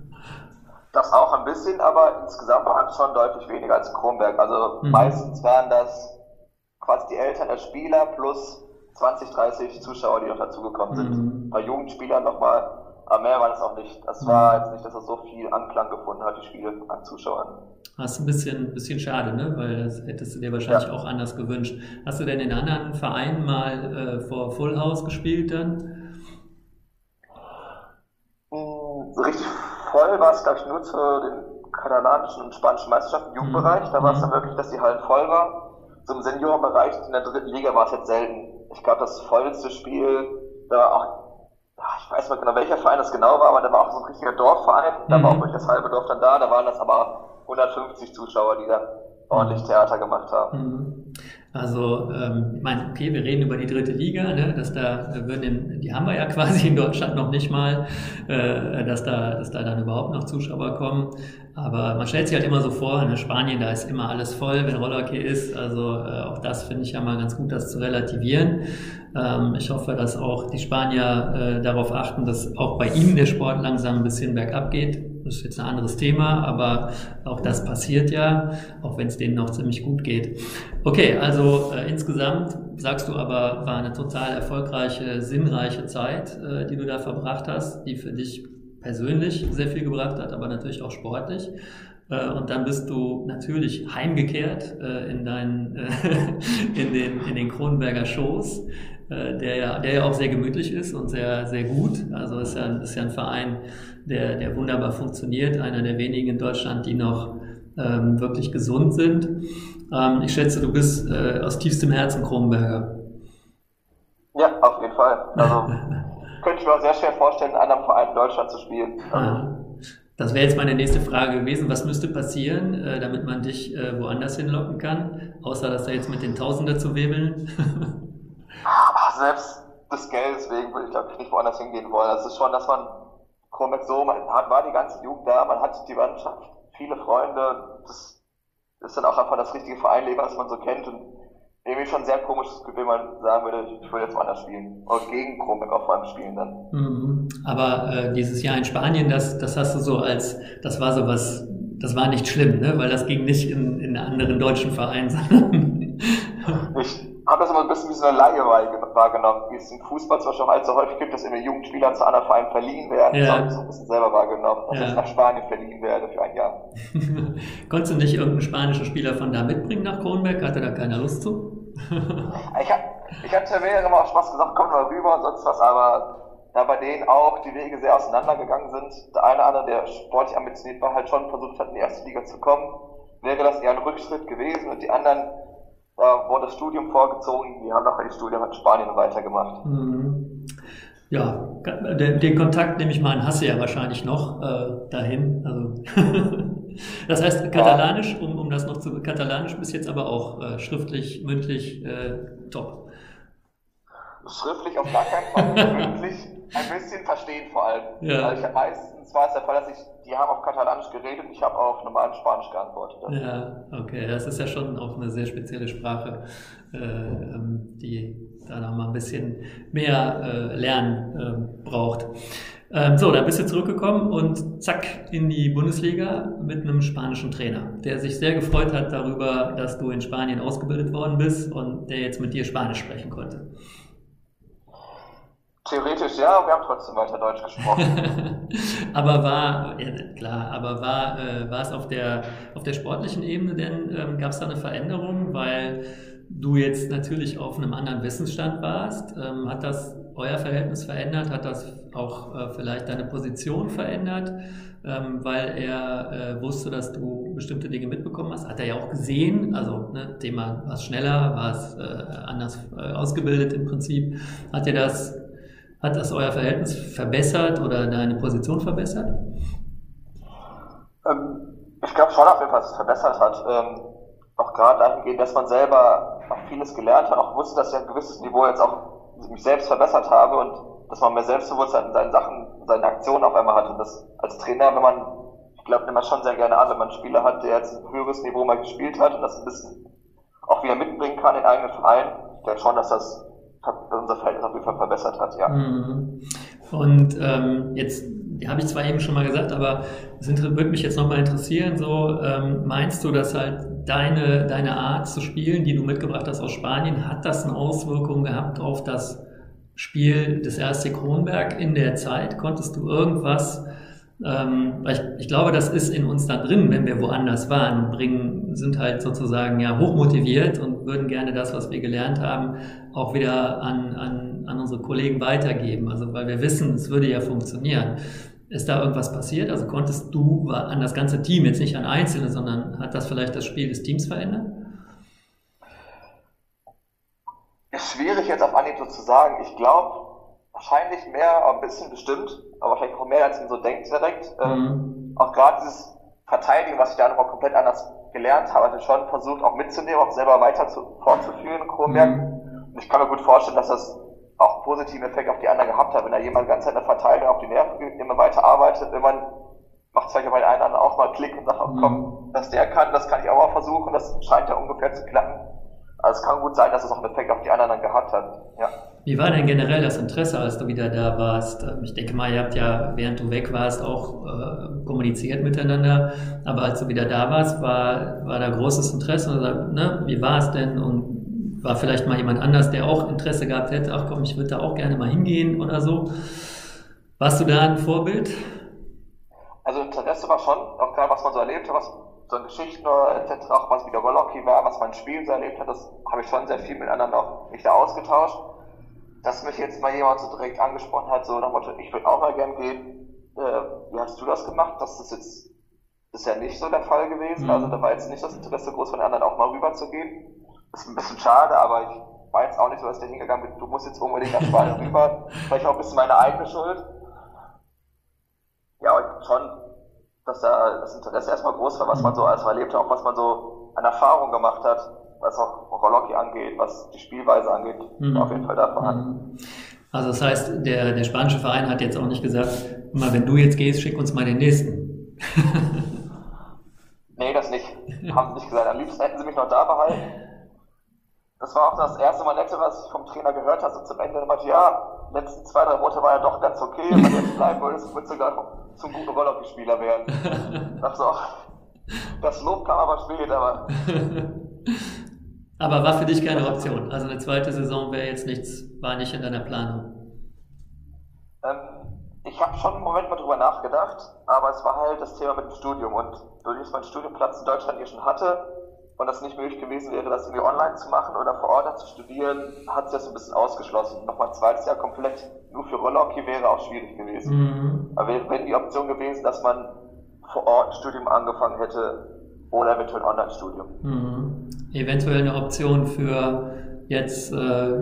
Das auch ein bisschen, aber insgesamt waren es schon deutlich weniger als Kronberg. Also mhm. meistens waren das quasi die Eltern der Spieler plus 20, 30 Zuschauer, die noch dazugekommen sind. Mhm. Bei Jugendspielern nochmal, aber mehr war das auch nicht. Das war jetzt nicht, dass es so viel Anklang gefunden hat, die Spiele an Zuschauern. Das ist ein bisschen, bisschen schade, ne? weil das hättest du dir wahrscheinlich ja. auch anders gewünscht. Hast du denn in anderen Vereinen mal äh, vor Full House gespielt dann? So hm, richtig voll war es, glaube ich, nur zu den katalanischen und spanischen Meisterschaften im Jugendbereich. Da war es mhm. dann wirklich, dass die Hallen voll war. So im Seniorenbereich in der dritten Liga war es jetzt selten ich glaube, das vollste Spiel, da war auch, ich weiß nicht genau, welcher Verein das genau war, aber da war auch so ein richtiger Dorfverein, da mhm. war auch wirklich das halbe Dorf dann da, da waren das aber 150 Zuschauer, die da ordentlich Theater gemacht haben. Mhm. Also, ähm, ich meine, okay, wir reden über die dritte Liga, ne, dass da würden in, die haben wir ja quasi in Deutschland noch nicht mal, äh, dass da, dass da dann überhaupt noch Zuschauer kommen. Aber man stellt sich halt immer so vor, in Spanien, da ist immer alles voll, wenn Rollhockey ist. Also äh, auch das finde ich ja mal ganz gut, das zu relativieren. Ähm, ich hoffe, dass auch die Spanier äh, darauf achten, dass auch bei ihnen der Sport langsam ein bisschen bergab geht das ist jetzt ein anderes Thema, aber auch das passiert ja, auch wenn es denen noch ziemlich gut geht. Okay, also äh, insgesamt sagst du aber, war eine total erfolgreiche, sinnreiche Zeit, äh, die du da verbracht hast, die für dich persönlich sehr viel gebracht hat, aber natürlich auch sportlich. Äh, und dann bist du natürlich heimgekehrt äh, in, deinen, äh, in, den, in den Kronenberger Shows. äh, der, ja, der ja auch sehr gemütlich ist und sehr, sehr gut. Also ist ja, ist ja ein Verein, der, der wunderbar funktioniert, einer der wenigen in Deutschland, die noch ähm, wirklich gesund sind. Ähm, ich schätze, du bist äh, aus tiefstem Herzen Kronberger. Ja, auf jeden Fall. Also könnte ich mir auch sehr schwer vorstellen, in einem anderen Verein in Deutschland zu spielen. Also, das wäre jetzt meine nächste Frage gewesen. Was müsste passieren, äh, damit man dich äh, woanders hinlocken kann? Außer, dass da jetzt mit den Tausender zu webeln. Ach, selbst des Geldes wegen würde ich, glaube ich, nicht woanders hingehen wollen. Das ist schon, dass man Kronberg so, man hat, war die ganze Jugend da, man hat die Mannschaft, viele Freunde. Das ist dann auch einfach das richtige Vereinleben, was man so kennt. Und irgendwie schon sehr komisches Gefühl, wenn man sagen würde, ich will jetzt woanders spielen. Oder gegen Kronberg auf allem spielen dann. Mhm. Aber äh, dieses Jahr in Spanien, das, das hast du so als, das war so was, das war nicht schlimm, ne? weil das ging nicht in, in anderen deutschen Vereinen, sondern. ich habe das immer ein bisschen wie so eine Laie wahrgenommen, wie es im Fußball zum Beispiel halt so häufig gibt, dass immer Jugendspieler zu anderen Vereinen verliehen werden. Ja. Das habe ich so ein bisschen selber wahrgenommen, dass ja. ich nach Spanien verliehen werde für ein Jahr. Konntest du nicht irgendeinen spanischen Spieler von da mitbringen nach Kronberg? Hatte da keiner Lust zu? ich, hab, ich hatte mehrere Mal Spaß gesagt, komm mal rüber und sonst was, aber da bei denen auch die Wege sehr auseinandergegangen sind, der eine oder andere, der sportlich ambitioniert war, halt schon versucht hat, in die erste Liga zu kommen, wäre das eher ein Rückschritt gewesen und die anderen da wurde das Studium vorgezogen, die haben nachher das Studium in Spanien weitergemacht. Mhm. Ja, den, den, Kontakt nehme ich mal an, hast du ja wahrscheinlich noch äh, dahin. Also das heißt, Katalanisch, um, um das noch zu Katalanisch bis jetzt aber auch äh, schriftlich, mündlich äh, top. Schriftlich auf gar keinen Fall, mündlich ein bisschen verstehen vor allem. Ja. Also ich meistens war es der Fall, dass ich, die haben auf Katalanisch geredet und ich habe auf normalen Spanisch geantwortet. Ja, okay, das ist ja schon auch eine sehr spezielle Sprache, äh, ähm, die da noch mal ein bisschen mehr äh, Lernen äh, braucht. Ähm, so, dann bist du zurückgekommen und zack in die Bundesliga mit einem spanischen Trainer, der sich sehr gefreut hat darüber, dass du in Spanien ausgebildet worden bist und der jetzt mit dir Spanisch sprechen konnte. Theoretisch ja, wir haben trotzdem weiter Deutsch gesprochen. aber war, ja, klar, aber war, äh, war es auf der, auf der sportlichen Ebene denn, ähm, gab es da eine Veränderung, weil du jetzt natürlich auf einem anderen Wissensstand warst? Ähm, hat das euer Verhältnis verändert? Hat das auch äh, vielleicht deine Position verändert? Ähm, weil er äh, wusste, dass du bestimmte Dinge mitbekommen hast. Hat er ja auch gesehen, also ne, Thema war es schneller, war es äh, anders äh, ausgebildet im Prinzip. Hat er das hat das euer Verhältnis verbessert oder deine Position verbessert? Ähm, ich glaube schon auf jeden Fall, dass es verbessert hat. Ähm, auch gerade dahingehend, dass man selber auch vieles gelernt hat, auch wusste, dass ich ein gewisses Niveau jetzt auch mich selbst verbessert habe und dass man mehr Selbstbewusstsein in seinen Sachen, seinen Aktionen auf einmal hat. Und das als Trainer, wenn man, ich glaube, nimmt man schon sehr gerne an, wenn man einen Spieler hat, der jetzt ein höheres Niveau mal gespielt hat und das ein bisschen auch wieder mitbringen kann in eigenen Verein. Ich glaube schon, dass das unser Verhältnis auf jeden Fall verbessert hat, ja. Mhm. Und ähm, jetzt habe ich zwar eben schon mal gesagt, aber es würde mich jetzt nochmal interessieren, so ähm, meinst du, dass halt deine, deine Art zu spielen, die du mitgebracht hast aus Spanien, hat das eine Auswirkung gehabt auf das Spiel des RSC Kronberg in der Zeit? Konntest du irgendwas ähm, ich, ich, glaube, das ist in uns da drin, wenn wir woanders waren bringen, sind halt sozusagen ja hochmotiviert und würden gerne das, was wir gelernt haben, auch wieder an, an, an unsere Kollegen weitergeben. Also weil wir wissen, es würde ja funktionieren. Ist da irgendwas passiert? Also konntest du an das ganze Team, jetzt nicht an Einzelne, sondern hat das vielleicht das Spiel des Teams verändert? Ist schwierig jetzt auf Anhieb so zu sagen. Ich glaube, wahrscheinlich mehr, ein bisschen bestimmt, aber vielleicht auch mehr, als man so denkt direkt. Ähm, mhm. auch gerade dieses Verteidigen, was ich da nochmal komplett anders gelernt habe, hatte schon versucht, auch mitzunehmen, auch selber weiter zu, fortzuführen in Kronberg. Mhm. Und ich kann mir gut vorstellen, dass das auch einen positiven Effekt auf die anderen gehabt hat, wenn da jemand ganz in der Verteidigung auf die Nerven geht, immer weiter arbeitet, irgendwann macht es vielleicht bei einem anderen auch mal Klick und sagt, oh, komm, mhm. dass der kann, das kann ich auch mal versuchen, das scheint ja ungefähr zu klappen. Also es kann gut sein, dass es auch einen Effekt auf die anderen dann gehabt hat. Ja. Wie war denn generell das Interesse, als du wieder da warst? Ähm, ich denke mal, ihr habt ja, während du weg warst, auch äh, kommuniziert miteinander. Aber als du wieder da warst, war, war da großes Interesse? Oder, ne? Wie war es denn? Und war vielleicht mal jemand anders, der auch Interesse gehabt hätte? Ach komm, ich würde da auch gerne mal hingehen oder so. Warst du da ein Vorbild? Also Interesse war schon, auch gerade was man so erlebt hat, was so in Geschichten etc., auch was wieder Wollocky war, was man Spielen so erlebt hat, das habe ich schon sehr viel miteinander auch mich da ausgetauscht. dass mich jetzt mal jemand so direkt angesprochen hat, so nach Motto, ich würde auch mal gern gehen. Äh, wie hast du das gemacht? Das ist jetzt ist ja nicht so der Fall gewesen. Mhm. Also da war jetzt nicht das Interesse groß von den anderen auch mal rüber zu gehen. Ist ein bisschen schade, aber ich war jetzt auch nicht so, dass der hingegangen bin, du musst jetzt unbedingt nach Spanien rüber. Vielleicht auch ein bisschen meine eigene Schuld. Ja, und schon, dass da das Interesse erstmal groß war, was man so alles erlebt hat, auch was man so an Erfahrung gemacht hat, was auch Rolocki angeht, was die Spielweise angeht, mhm. auf jeden Fall da vorhanden. Mhm. Also das heißt, der, der spanische Verein hat jetzt auch nicht gesagt, mal wenn du jetzt gehst, schick uns mal den nächsten. nee, das nicht. Haben sie nicht gesagt. Am liebsten hätten sie mich noch da behalten. Das war auch das erste Mal nette, was ich vom Trainer gehört habe. So zum Ende meinte, ja, letzten zwei, drei Monate war ja doch ganz okay. Wenn du jetzt bleiben würdest, würdest du sogar zum guten Rollhockey-Spieler werden. Dachte so, das Lob kam aber spät, aber Aber war für dich keine Option. Also eine zweite Saison wäre jetzt nichts, war nicht in deiner Planung. Ähm, ich habe schon einen Moment mal drüber nachgedacht, aber es war halt das Thema mit dem Studium. Und dass mein Studiumplatz in Deutschland hier schon hatte und das nicht möglich gewesen wäre, das irgendwie online zu machen oder vor Ort zu studieren, hat sich das ein bisschen ausgeschlossen. Nochmal ein zweites Jahr komplett nur für Rollhockey wäre auch schwierig gewesen. Mhm. Aber wäre die Option gewesen, dass man vor Ort ein Studium angefangen hätte oder eventuell ein Online-Studium. Mhm eventuell eine Option für jetzt äh,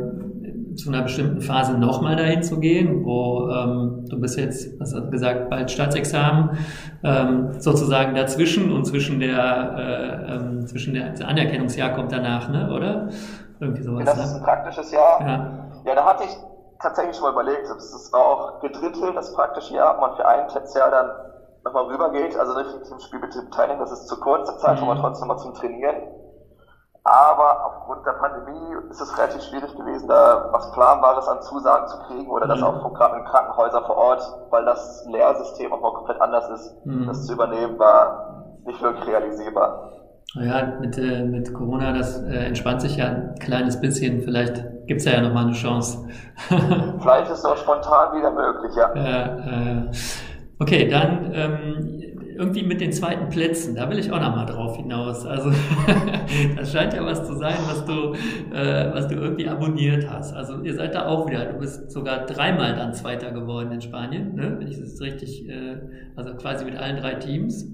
zu einer bestimmten Phase nochmal dahin zu gehen, wo ähm, du bist jetzt, was hat gesagt, bald Staatsexamen, ähm, sozusagen dazwischen und zwischen der, äh, ähm, zwischen der, der Anerkennungsjahr kommt danach, ne, oder? Irgendwie sowas. Ja, das ne? ist ein praktisches Jahr. Ja. ja, da hatte ich tatsächlich schon mal überlegt, das war auch gedrittelt, das praktische Jahr, ob man für ein Testjahr dann nochmal rübergeht, also richtig zum Spielbetrieb teilnehmen, das ist zu kurzer Zeit, mhm. aber trotzdem mal zum Trainieren. Aber aufgrund der Pandemie ist es relativ schwierig gewesen, da was Planbares an Zusagen zu kriegen oder das mhm. auch gerade in Krankenhäusern vor Ort, weil das Lehrsystem auch mal komplett anders ist. Mhm. Das zu übernehmen war nicht wirklich realisierbar. Ja, mit, äh, mit Corona, das äh, entspannt sich ja ein kleines bisschen. Vielleicht gibt es ja, ja nochmal eine Chance. Vielleicht ist es auch spontan wieder möglich, ja. Äh, okay, dann ähm, irgendwie mit den zweiten Plätzen, da will ich auch nochmal drauf hinaus. Also das scheint ja was zu sein, was du, äh, was du irgendwie abonniert hast. Also ihr seid da auch wieder, du bist sogar dreimal dann Zweiter geworden in Spanien, ne? wenn ich das richtig, äh, also quasi mit allen drei Teams.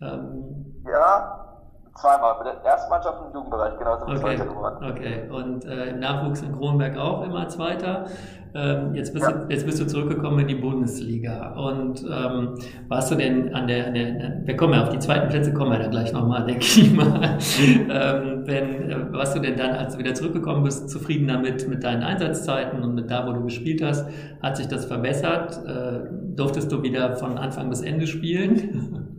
Ähm, ja, Zweimal, mit der ersten Mannschaft im Jugendbereich, genau, sind wir okay. Zweiter geworden. Okay, und äh, im Nachwuchs in Kronberg auch immer Zweiter. Ähm, jetzt, bist ja. du, jetzt bist du zurückgekommen in die Bundesliga. Und ähm, warst du denn an der, an der, wir kommen ja auf die zweiten Plätze, kommen wir dann gleich nochmal, denke ich mal. ähm, wenn, äh, warst du denn dann, als du wieder zurückgekommen bist, zufrieden damit, mit deinen Einsatzzeiten und mit da, wo du gespielt hast? Hat sich das verbessert? Äh, durftest du wieder von Anfang bis Ende spielen?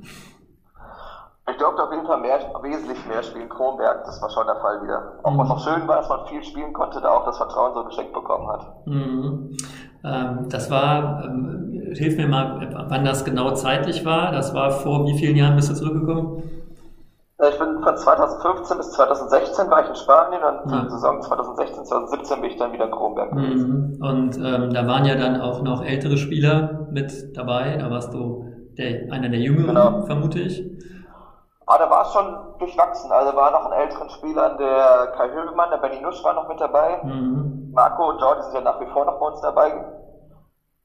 Ich durfte auf jeden Fall mehr, wesentlich mehr spielen. Kronberg, das war schon der Fall wieder. Auch mhm. was auch schön war, dass man viel spielen konnte, da auch das Vertrauen so geschenkt bekommen hat. Mhm. Ähm, das war, ähm, hilf mir mal, wann das genau zeitlich war. Das war vor wie vielen Jahren bist du zurückgekommen? Ich bin von 2015 bis 2016 war ich in Spanien und ja. Saison 2016, 2017 bin ich dann wieder in Kronberg gewesen. Mhm. Und ähm, da waren ja dann auch noch ältere Spieler mit dabei. Da warst du der, einer der Jüngeren, genau. vermute ich. Ah, da war es schon durchwachsen. Also war noch ein älteren Spieler, der Kai Hövemann, der Benny Nusch war noch mit dabei. Mhm. Marco und Jordi sind ja nach wie vor noch bei uns dabei.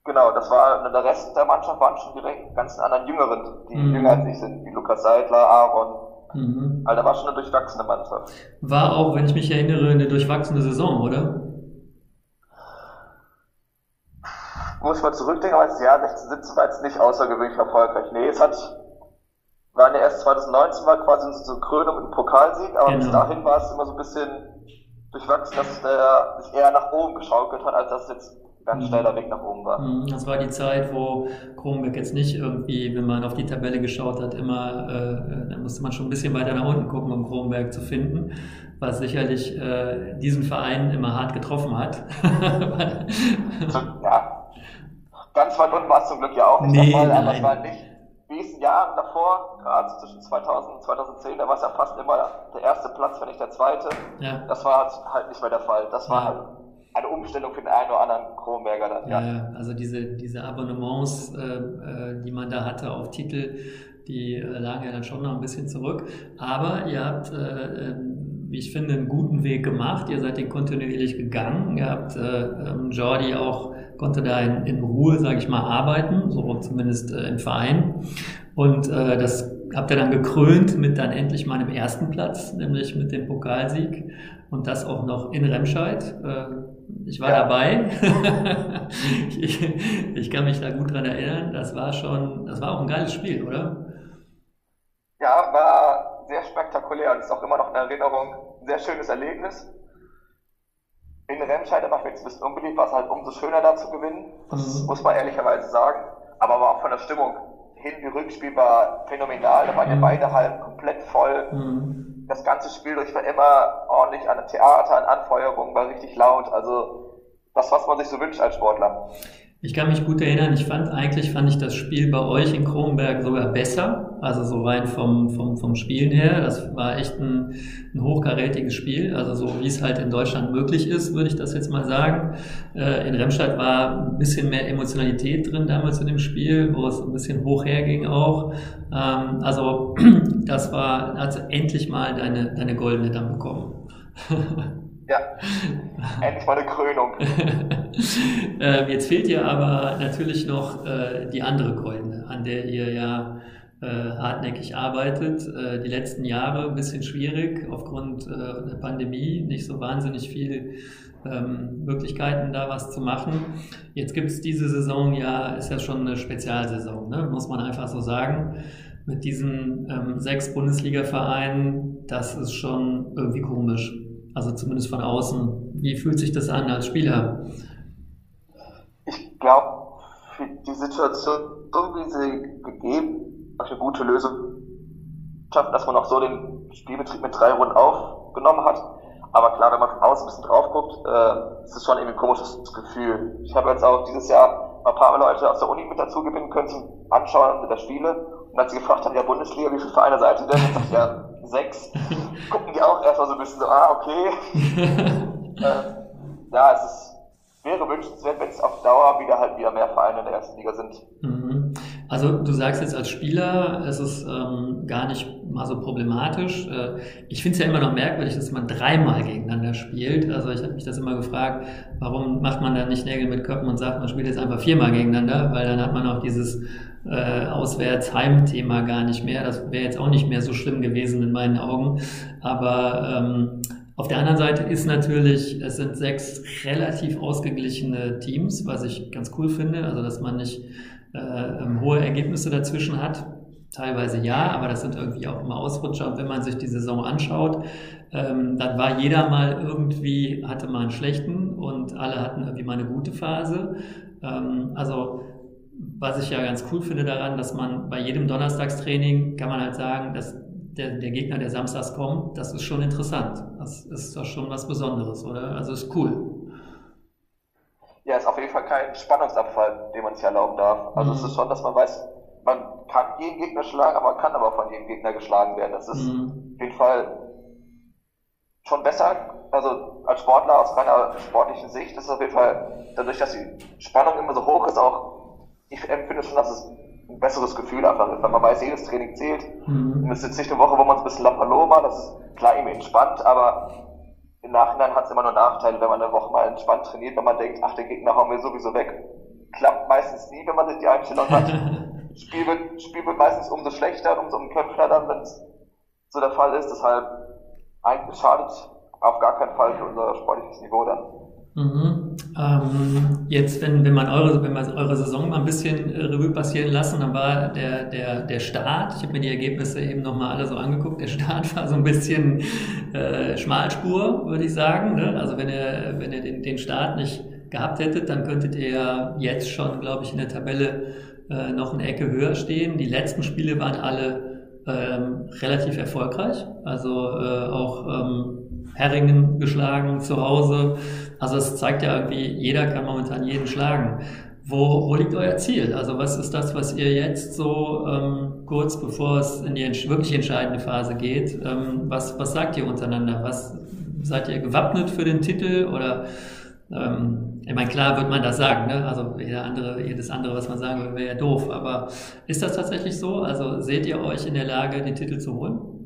Genau, das war, der Rest der Mannschaft waren schon direkt ganzen anderen Jüngeren, die mhm. jünger als ich sind, wie Lukas Seidler, Aaron. Mhm. Also da war schon eine durchwachsene Mannschaft. War auch, wenn ich mich erinnere, eine durchwachsene Saison, oder? Muss ich mal zurückdenken, aber das Jahr 16, 17 war jetzt nicht außergewöhnlich erfolgreich. Nee, es hat waren ja erst 2019 war quasi so Krönung dem Pokalsieg, aber genau. bis dahin war es immer so ein bisschen durchwachsen, dass der sich eher nach oben geschaukelt hat, als dass jetzt ganz mhm. steiler Weg nach oben war. Mhm. Das war die Zeit, wo Kronberg jetzt nicht irgendwie, wenn man auf die Tabelle geschaut hat, immer, äh, da musste man schon ein bisschen weiter nach unten gucken, um Kronberg zu finden, was sicherlich äh, diesen Verein immer hart getroffen hat. ja, ganz weit unten war es zum Glück ja auch nicht nee, der Fall, aber es war nicht nächsten Jahren davor, gerade zwischen 2000 und 2010, da war es ja fast immer der erste Platz, wenn nicht der zweite. Ja. Das war halt nicht mehr der Fall. Das war ja. halt eine Umstellung für den einen oder anderen Kronberger dann. Ja, ja. also diese, diese Abonnements, äh, äh, die man da hatte auf Titel, die äh, lagen ja dann schon noch ein bisschen zurück. Aber ihr habt äh, ähm, wie ich finde, einen guten Weg gemacht. Ihr seid den kontinuierlich gegangen. Ihr habt äh, ähm, Jordi auch, konnte da in, in Ruhe, sage ich mal, arbeiten, so zumindest äh, im Verein. Und äh, das habt ihr dann gekrönt mit dann endlich meinem ersten Platz, nämlich mit dem Pokalsieg. Und das auch noch in Remscheid. Äh, ich war ja. dabei. ich, ich, kann mich da gut dran erinnern. Das war schon, das war auch ein geiles Spiel, oder? Ja, war sehr spektakulär und ist auch immer noch in Erinnerung. Ein sehr schönes Erlebnis. In Remscheid macht mir bisschen unbeliebt, war es halt umso schöner da zu gewinnen. Das mhm. muss man ehrlicherweise sagen. Aber war auch von der Stimmung hin wie Rückspiel war phänomenal. Da waren ja mhm. beide Hallen komplett voll. Mhm. Das ganze Spiel durch war immer ordentlich an Theater, an Anfeuerung, war richtig laut. Also das, was man sich so wünscht als Sportler. Ich kann mich gut erinnern, ich fand eigentlich fand ich das Spiel bei euch in Kronberg sogar besser, also so rein vom, vom, vom Spielen her. Das war echt ein, ein hochkarätiges Spiel, also so wie es halt in Deutschland möglich ist, würde ich das jetzt mal sagen. Äh, in Remscheid war ein bisschen mehr Emotionalität drin damals in dem Spiel, wo es ein bisschen hoch herging auch. Ähm, also das war, also endlich mal deine, deine goldene dann bekommen. Ja, endlich mal eine Krönung. äh, jetzt fehlt dir aber natürlich noch äh, die andere Goldene, an der ihr ja äh, hartnäckig arbeitet. Äh, die letzten Jahre ein bisschen schwierig aufgrund äh, der Pandemie, nicht so wahnsinnig viel ähm, Möglichkeiten da was zu machen. Jetzt gibt es diese Saison ja, ist ja schon eine Spezialsaison, ne? muss man einfach so sagen. Mit diesen ähm, sechs Bundesliga-Vereinen, das ist schon irgendwie komisch. Also zumindest von außen. Wie fühlt sich das an als Spieler? Ich glaube, für die Situation, so wie sie gegeben, eine gute Lösung schaffen, dass man auch so den Spielbetrieb mit drei Runden aufgenommen hat. Aber klar, wenn man von außen ein bisschen drauf guckt, äh, ist es schon irgendwie ein komisches Gefühl. Ich habe jetzt auch dieses Jahr ein paar Leute aus der Uni mit dazu gewinnen können zum Anschauen der Spiele. Und als sie gefragt haben, ja Bundesliga, wie viele Vereine seid ihr denn? Ich dachte, ja, sechs. Gucken die auch erstmal so ein bisschen so, ah, okay. äh, ja, es ist, wäre wünschenswert, wenn es auf Dauer wieder halt wieder mehr Vereine in der ersten Liga sind. Mhm. Also du sagst jetzt als Spieler, es ist ähm, gar nicht mal so problematisch. Äh, ich finde es ja immer noch merkwürdig, dass man dreimal gegeneinander spielt. Also ich habe mich das immer gefragt, warum macht man da nicht Nägel mit Köpfen und sagt, man spielt jetzt einfach viermal gegeneinander, weil dann hat man auch dieses äh, Auswärts-Heim-Thema gar nicht mehr. Das wäre jetzt auch nicht mehr so schlimm gewesen in meinen Augen. Aber ähm, auf der anderen Seite ist natürlich, es sind sechs relativ ausgeglichene Teams, was ich ganz cool finde. Also, dass man nicht äh, ähm, hohe Ergebnisse dazwischen hat. Teilweise ja, aber das sind irgendwie auch immer Ausrutscher. Und wenn man sich die Saison anschaut, ähm, dann war jeder mal irgendwie, hatte mal einen schlechten und alle hatten irgendwie mal eine gute Phase. Ähm, also was ich ja ganz cool finde daran, dass man bei jedem Donnerstagstraining kann man halt sagen, dass der, der Gegner, der samstags kommt, das ist schon interessant. Das ist doch schon was Besonderes, oder? Also ist cool. Ja, ist auf jeden Fall kein Spannungsabfall, den man sich erlauben darf. Also mhm. es ist schon, dass man weiß, man kann jeden Gegner schlagen, aber man kann aber von jedem Gegner geschlagen werden. Das ist mhm. auf jeden Fall schon besser, also als Sportler aus reiner sportlichen Sicht ist es auf jeden Fall, dadurch, dass die Spannung immer so hoch ist, auch ich empfinde schon, dass es ein besseres Gefühl einfach ist, weil man weiß, jedes Training zählt. Mhm. Und es ist jetzt nicht eine Woche, wo man es ein bisschen Lappaloma, das ist klar irgendwie entspannt, aber im Nachhinein hat es immer nur Nachteile, wenn man eine Woche mal entspannt trainiert, wenn man denkt, ach, den Gegner hauen wir sowieso weg. Klappt meistens nie, wenn man sich die Einstellung hat. Spiel wird, Spiel wird meistens umso schlechter, umso umkämpfter dann, wenn es so der Fall ist. Deshalb eigentlich schadet auf gar keinen Fall für unser sportliches Niveau dann. Mhm. Ähm, jetzt, wenn, wenn man eure, wenn man eure Saison mal ein bisschen äh, Revue passieren lassen, dann war der, der, der Start, ich habe mir die Ergebnisse eben nochmal alle so angeguckt, der Start war so ein bisschen äh, Schmalspur, würde ich sagen. Ne? Also wenn ihr, wenn ihr den, den Start nicht gehabt hättet, dann könntet ihr jetzt schon, glaube ich, in der Tabelle äh, noch eine Ecke höher stehen. Die letzten Spiele waren alle ähm, relativ erfolgreich, also äh, auch ähm, Herringen geschlagen zu Hause. Also es zeigt ja irgendwie, jeder kann momentan jeden schlagen. Wo, wo liegt euer Ziel? Also was ist das, was ihr jetzt so ähm, kurz bevor es in die wirklich entscheidende Phase geht, ähm, was, was sagt ihr untereinander? Was seid ihr gewappnet für den Titel oder ähm, ich meine, klar wird man das sagen, ne? also jeder andere, jedes andere, was man sagen würde, wäre ja doof, aber ist das tatsächlich so? Also seht ihr euch in der Lage, den Titel zu holen?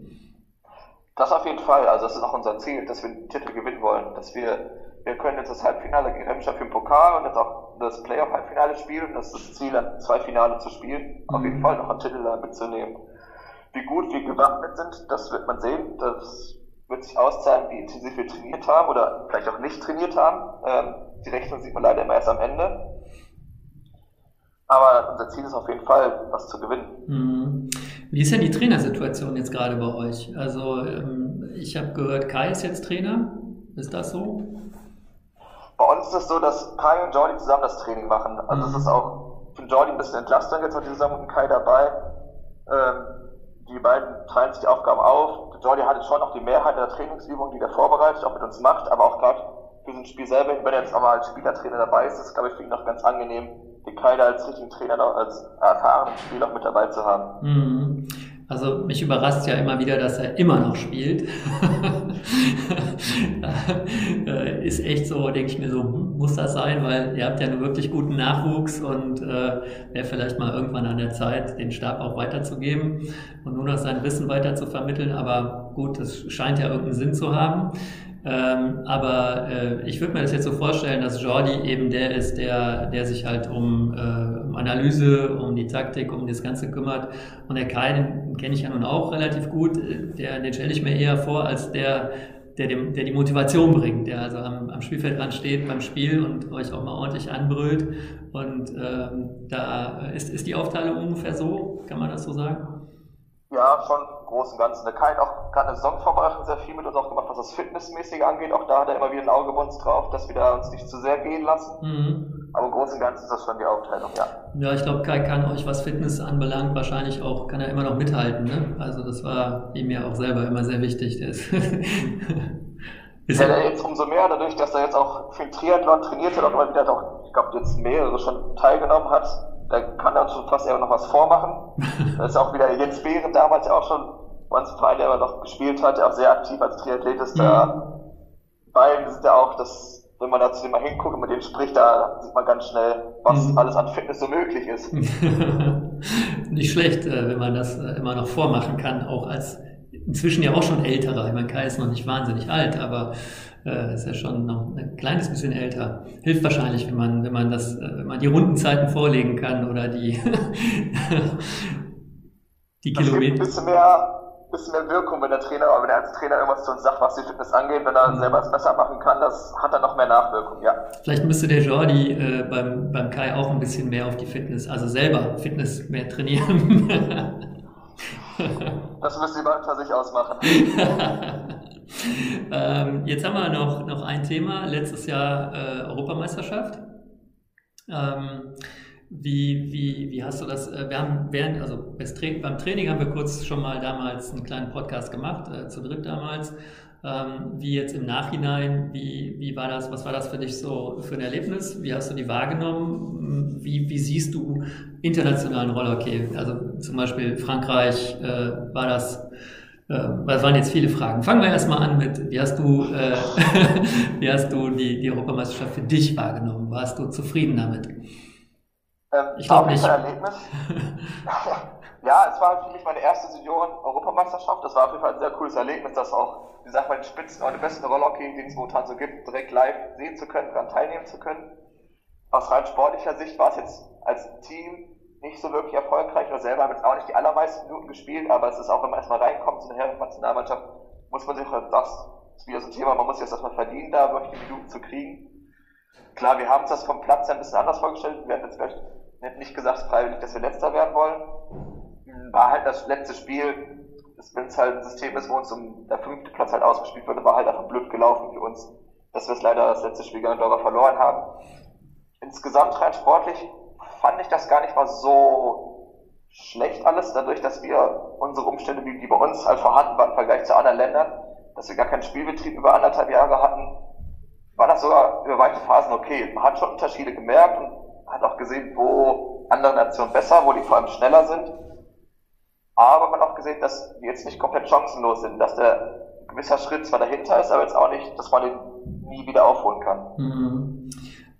Das auf jeden Fall. Also das ist auch unser Ziel, dass wir den Titel gewinnen wollen. Dass wir, wir können jetzt das Halbfinale gegen Remscheid für den Pokal und jetzt auch das Playoff-Halbfinale spielen. Das ist das Ziel, dann zwei Finale zu spielen. Auf jeden mhm. Fall noch einen Titel da mitzunehmen. Wie gut wir gewappnet sind, das wird man sehen. Das wird sich auszahlen, wie intensiv wir trainiert haben oder vielleicht auch nicht trainiert haben. Ähm, die Rechnung sieht man leider immer erst am Ende. Aber unser Ziel ist auf jeden Fall, was zu gewinnen. Mhm. Wie ist denn die Trainersituation jetzt gerade bei euch? Also ähm, ich habe gehört, Kai ist jetzt Trainer. Ist das so? Bei uns ist es so, dass Kai und Jordi zusammen das Training machen. Also es mhm. ist auch für Jordi ein bisschen Entlastung jetzt mit zusammen mit Kai dabei. Ähm, die beiden teilen sich die Aufgaben auf. Jordi hat jetzt schon noch die Mehrheit der Trainingsübungen, die er vorbereitet, auch mit uns macht, aber auch gerade für so ein Spiel selber, wenn er jetzt auch mal als Spielertrainer dabei ist, ist es, glaube ich, für ihn noch ganz angenehm, den Kaider als richtigen Trainer noch als erfahrenen Spieler mit dabei zu haben. Mhm. Also mich überrascht ja immer wieder, dass er immer noch spielt. Äh, ist echt so, denke ich mir so, hm, muss das sein, weil ihr habt ja einen wirklich guten Nachwuchs und äh, wäre vielleicht mal irgendwann an der Zeit, den Stab auch weiterzugeben und nur noch sein Wissen weiter zu vermitteln. Aber gut, das scheint ja irgendeinen Sinn zu haben. Ähm, aber äh, ich würde mir das jetzt so vorstellen, dass Jordi eben der ist, der, der sich halt um, äh, um Analyse, um die Taktik, um das Ganze kümmert. Und der Kai, den kenne ich ja nun auch relativ gut. Der, den stelle ich mir eher vor als der, der, dem, der die Motivation bringt, der also am, am Spielfeldrand steht beim Spiel und euch auch mal ordentlich anbrüllt. Und ähm, da ist, ist die Aufteilung ungefähr so, kann man das so sagen? Ja, schon Großen und Ganzen. Der Kai hat auch gerade eine Saison sehr viel mit uns auch gemacht, was das Fitnessmäßige angeht. Auch da hat er immer wieder ein Auge bei uns drauf, dass wir da uns nicht zu sehr gehen lassen. Mhm. Aber im Großen und Ganzen ist das schon die Aufteilung, ja. Ja, ich glaube, Kai kann euch, was Fitness anbelangt, wahrscheinlich auch, kann er immer noch mithalten. Ne? Also das war ihm ja auch selber immer sehr wichtig. Der ist ist ja, er jetzt umso mehr, dadurch, dass er jetzt auch den Triathlon trainiert hat, auch immer wieder doch, ich glaube, jetzt mehrere schon teilgenommen hat, da kann er uns schon fast eher noch was vormachen. da ist auch wieder Jens Behren damals ja auch schon uns Verein, der aber noch gespielt hat, der auch sehr aktiv als Triathlet ist. Da mhm. beiden sind ja auch, das, wenn man da zu dem mal hinguckt und mit dem spricht, da sieht man ganz schnell, was mhm. alles an Fitness so möglich ist. Nicht schlecht, äh, wenn man das äh, immer noch vormachen kann, auch als inzwischen ja auch schon älterer. Ich meine, Kai ist noch nicht wahnsinnig alt, aber äh, ist ja schon noch ein kleines bisschen älter. Hilft wahrscheinlich, wenn man, wenn man das, äh, wenn man die Rundenzeiten vorlegen kann oder die, die Kilometer. Ein bisschen mehr, bisschen mehr Wirkung, wenn der Trainer, wenn der als Trainer irgendwas zu uns sagt, was die Fitness angeht, wenn er mhm. selber es besser machen kann, das hat dann noch mehr Nachwirkung, ja. Vielleicht müsste der Jordi äh, beim, beim Kai auch ein bisschen mehr auf die Fitness, also selber Fitness mehr trainieren. das müsste ihr unter sich ausmachen. ähm, jetzt haben wir noch, noch ein Thema. Letztes Jahr äh, Europameisterschaft. Ähm, wie, wie, wie hast du das? Äh, wir haben während, also beim Training haben wir kurz schon mal damals einen kleinen Podcast gemacht, äh, zu dritt damals. Ähm, wie jetzt im Nachhinein, wie, wie war das, was war das für dich so für ein Erlebnis? Wie hast du die wahrgenommen? Wie, wie siehst du internationalen Rollhockey? Also zum Beispiel Frankreich, äh, war das ähm, das waren jetzt viele Fragen. Fangen wir erstmal an mit, wie hast du, äh, wie hast du die, die Europameisterschaft für dich wahrgenommen? Warst du zufrieden damit? Ähm, ich glaube nicht. Ein Erlebnis. ja, es war für mich meine erste Senioren-Europameisterschaft. Das war auf jeden Fall ein sehr cooles Erlebnis, das auch, wie gesagt, bei den Spitzen und den besten Rollhockey, den es momentan so gibt, direkt live sehen zu können, daran teilnehmen zu können. Aus rein sportlicher Sicht war es jetzt als Team nicht so wirklich erfolgreich. Wir selber haben jetzt auch nicht die allermeisten Minuten gespielt, aber es ist auch, wenn man erstmal reinkommt zu einer Herren-Nationalmannschaft, muss man sich auch das ist wieder so ein Thema, man muss sich das erstmal verdienen, da wirklich die Minuten zu kriegen. Klar, wir haben uns das vom Platz ein bisschen anders vorgestellt. Wir hatten jetzt vielleicht nicht gesagt freiwillig, dass wir letzter werden wollen. War halt das letzte Spiel, wenn es halt ein System ist, wo uns um der fünfte Platz halt ausgespielt wurde, war halt einfach blöd gelaufen für uns, dass wir es leider das letzte Spiel gegen Andorra verloren haben. Insgesamt rein sportlich fand ich das gar nicht mal so schlecht alles, dadurch, dass wir unsere Umstände, die, bei uns halt vorhanden waren im Vergleich zu anderen Ländern, dass wir gar keinen Spielbetrieb über anderthalb Jahre hatten, war das sogar über weite Phasen okay. Man hat schon Unterschiede gemerkt und hat auch gesehen, wo andere Nationen besser, wo die vor allem schneller sind. Aber man hat auch gesehen, dass die jetzt nicht komplett chancenlos sind, dass der gewisser Schritt zwar dahinter ist, aber jetzt auch nicht, dass man den nie wieder aufholen kann. Mhm.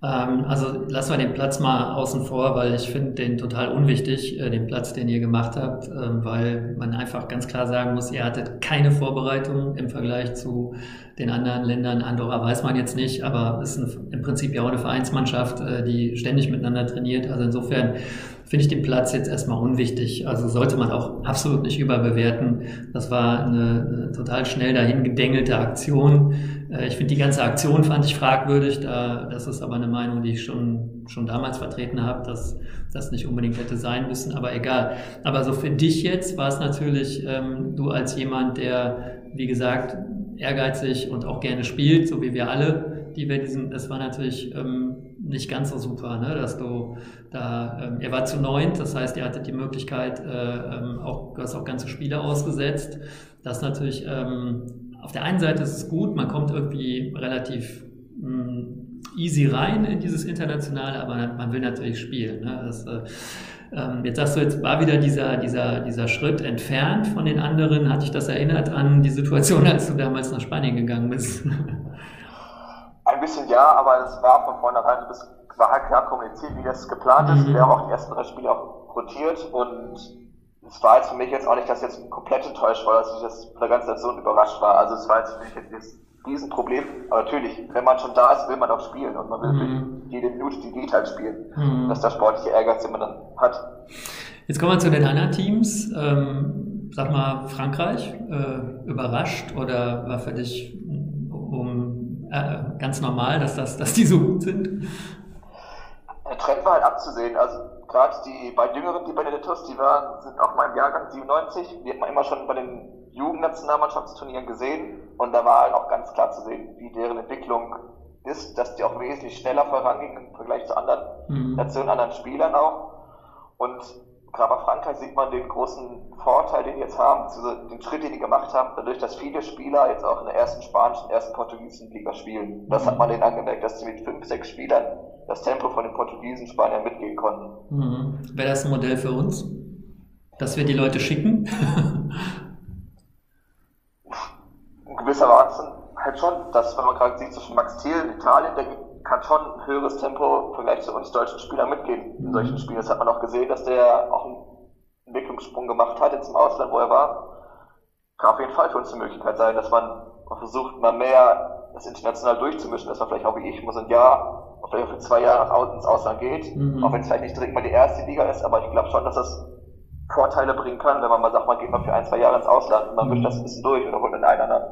Ähm, also lassen wir den Platz mal außen vor, weil ich finde den total unwichtig, äh, den Platz, den ihr gemacht habt, äh, weil man einfach ganz klar sagen muss, ihr hattet keine Vorbereitung im Vergleich zu den anderen Ländern. Andorra weiß man jetzt nicht, aber ist ein, im Prinzip ja auch eine Vereinsmannschaft, äh, die ständig miteinander trainiert. Also insofern finde ich den Platz jetzt erstmal unwichtig. Also sollte man auch absolut nicht überbewerten. Das war eine, eine total schnell dahin gedengelte Aktion. Äh, ich finde die ganze Aktion fand ich fragwürdig. Da, das ist aber eine Meinung, die ich schon, schon damals vertreten habe, dass das nicht unbedingt hätte sein müssen, aber egal. Aber so für dich jetzt war es natürlich, ähm, du als jemand, der, wie gesagt, ehrgeizig und auch gerne spielt, so wie wir alle, die wir diesen, das war natürlich ähm, nicht ganz so super, ne? dass du da, ähm, er war zu neunt, das heißt, er hatte die Möglichkeit, äh, ähm, auch, du hast auch ganze Spiele ausgesetzt. Das natürlich, ähm, auf der einen Seite ist es gut, man kommt irgendwie relativ mh, mm, easy rein in dieses Internationale, aber man will natürlich spielen. Ne? Das, äh, ähm, jetzt sagst du, jetzt war wieder dieser, dieser, dieser Schritt entfernt von den anderen. Hat dich das erinnert an die Situation, als du damals nach Spanien gegangen bist? Ein bisschen ja, aber es war von vornherein, es war halt klar kommuniziert, wie das geplant ist. Mhm. Wir haben auch die ersten drei Spiele auch rotiert und es war jetzt für mich jetzt auch nicht, dass ich jetzt komplett enttäuscht war, dass ich das von der ganzen Nation überrascht war. Also es war jetzt für mich jetzt Riesenproblem. Aber natürlich, wenn man schon da ist, will man auch spielen und man will mhm. jede Minute, die halt spielen. Mhm. Das ist der sportliche Ehrgeiz, den man dann hat. Jetzt kommen wir zu den anderen Teams. Ähm, sag mal, Frankreich, äh, überrascht oder war für dich äh, ganz normal, dass, das, dass die so gut sind? Der Trend war halt abzusehen. Also gerade die beiden Jüngeren, die Benedettos, die waren, sind auch meinem Jahrgang 97. Die hat man immer schon bei den Jugendnationalmannschaftsturnieren gesehen und da war halt auch ganz klar zu sehen, wie deren Entwicklung ist, dass die auch wesentlich schneller vorangingen im Vergleich zu anderen mhm. Nationen, anderen Spielern auch. Und gerade bei Frankreich sieht man den großen Vorteil, den die jetzt haben, den Schritt, den die gemacht haben, dadurch, dass viele Spieler jetzt auch in der ersten spanischen, ersten portugiesischen Liga spielen. Das hat man denen angemerkt, dass sie mit fünf, sechs Spielern das Tempo von den Portugiesen, Spaniern mitgehen konnten. Mhm. Wäre das ein Modell für uns? Dass wir die Leute schicken? gewissermaßen halt schon, dass wenn man gerade sieht zwischen Max Thiel in Italien, der kann schon ein höheres Tempo im Vergleich zu uns deutschen Spielern mitgehen in solchen Spielen. Das hat man auch gesehen, dass der auch einen Entwicklungssprung gemacht hat jetzt im Ausland, wo er war. Kann auf jeden Fall für uns eine Möglichkeit sein, dass man versucht, mal mehr das international durchzumischen, dass man vielleicht auch wie ich muss ein Jahr, vielleicht auch für zwei Jahre ins Ausland geht, mhm. auch wenn es vielleicht nicht direkt mal die erste Liga ist, aber ich glaube schon, dass das Vorteile bringen kann, wenn man mal sagt, man geht mal für ein, zwei Jahre ins Ausland und man wischt das ein bisschen durch oder holt einen anderen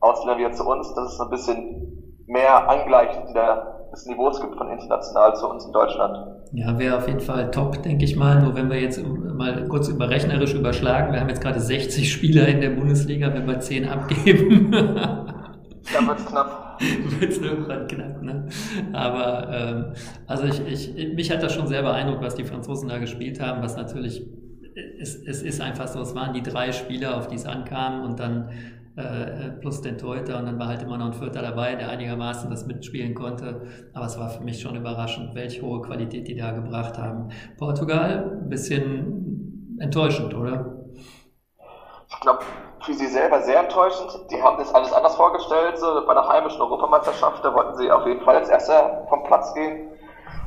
Ausländer wieder zu uns, dass es ein bisschen mehr angleicht, der des Niveaus gibt von international zu uns in Deutschland. Ja, wäre auf jeden Fall top, denke ich mal. Nur wenn wir jetzt mal kurz überrechnerisch überschlagen, wir haben jetzt gerade 60 Spieler in der Bundesliga, wenn wir 10 abgeben. Dann wird's knapp. wird's irgendwann knapp, ne? Aber ähm, also ich, ich, mich hat das schon sehr beeindruckt, was die Franzosen da gespielt haben, was natürlich es, es ist einfach so, es waren die drei Spieler, auf die es ankam und dann äh, plus den Torhüter und dann war halt immer noch ein Vierter dabei, der einigermaßen das mitspielen konnte. Aber es war für mich schon überraschend, welche hohe Qualität die da gebracht haben. Portugal, ein bisschen enttäuschend, oder? Ich glaube, für sie selber sehr enttäuschend. Die haben das alles anders vorgestellt. So, bei der heimischen Europameisterschaft, da wollten sie auf jeden Fall als Erster vom Platz gehen.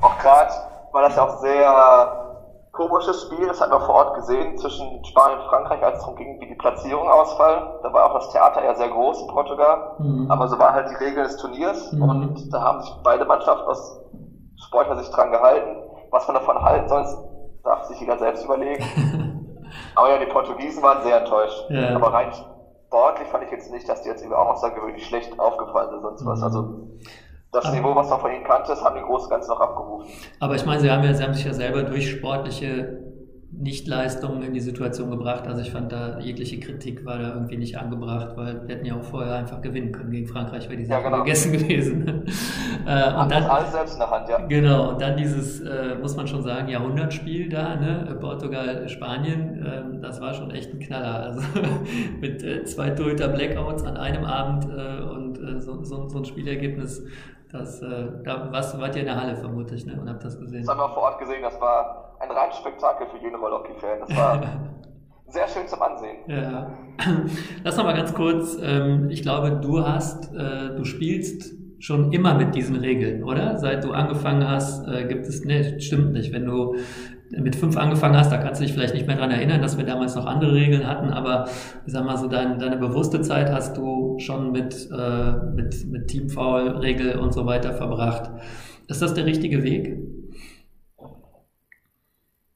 Auch gerade war das ja auch sehr komisches Spiel, das hat man vor Ort gesehen, zwischen Spanien und Frankreich, als es darum ging, wie die Platzierung ausfallen. Da war auch das Theater ja sehr groß in Portugal, mhm. aber so war halt die Regel des Turniers mhm. und da haben sich beide Mannschaften aus sportlicher Sicht dran gehalten. Was man davon halten soll, darf sich jeder selbst überlegen. aber ja, die Portugiesen waren sehr enttäuscht. Ja. Aber rein sportlich fand ich jetzt nicht, dass die jetzt irgendwie auch außergewöhnlich schlecht aufgefallen sind, sonst was. Mhm. Also das Niveau, was man von ihnen kannte, haben die Großen ganz noch abgerufen. Aber ich meine, sie haben, ja, sie haben sich ja selber durch sportliche Nichtleistungen in die Situation gebracht. Also ich fand da jegliche Kritik war da irgendwie nicht angebracht, weil wir hätten ja auch vorher einfach gewinnen können gegen Frankreich, wäre die Sache ja, genau. gegessen gewesen. äh, und dann alles selbst in der Hand, ja. Genau, und dann dieses, äh, muss man schon sagen, Jahrhundertspiel da, ne? Portugal, Spanien, äh, das war schon echt ein Knaller. Also mit äh, zwei Torhüter Blackouts an einem Abend und so, so, so ein Spielergebnis das, äh, da warst, wart ihr in der Halle vermutlich ne? und habt das gesehen. Das haben wir vor Ort gesehen. Das war ein reines Spektakel für jeden Rollhockey-Fan. Das war sehr schön zum Ansehen. Ja. Lass noch mal ganz kurz. Ähm, ich glaube, du hast, äh, du spielst schon immer mit diesen Regeln, oder? Seit du angefangen hast, äh, gibt es, ne, stimmt nicht. Wenn du mit fünf angefangen hast, da kannst du dich vielleicht nicht mehr dran erinnern, dass wir damals noch andere Regeln hatten, aber ich sag mal so, dein, deine bewusste Zeit hast du schon mit, äh, mit, mit Teamfoul-Regel und so weiter verbracht. Ist das der richtige Weg?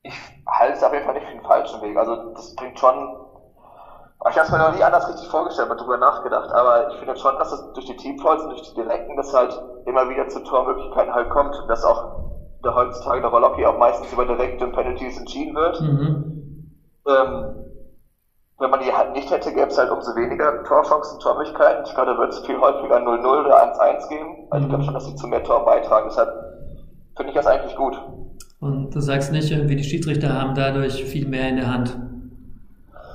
Ich halte es auf jeden Fall nicht für den falschen Weg. Also das bringt schon ich habe es mir noch nie anders richtig vorgestellt, mal drüber nachgedacht, aber ich finde schon, dass es durch die Teamfalls und durch die Direkten, dass halt immer wieder zu Tormöglichkeiten halt kommt und dass auch der heutzutage der Rollhockey auch meistens über direkte Penalties entschieden wird. Mhm. Ähm, wenn man die halt nicht hätte, gäbe es halt umso weniger Torchancen, Tormöglichkeiten. Ich glaube, da wird es viel häufiger 0-0 oder 1-1 geben. Also ich glaube schon, dass sie zu mehr Tor beitragen. Deshalb finde ich das eigentlich gut. Und du sagst nicht, irgendwie die Schiedsrichter haben dadurch viel mehr in der Hand.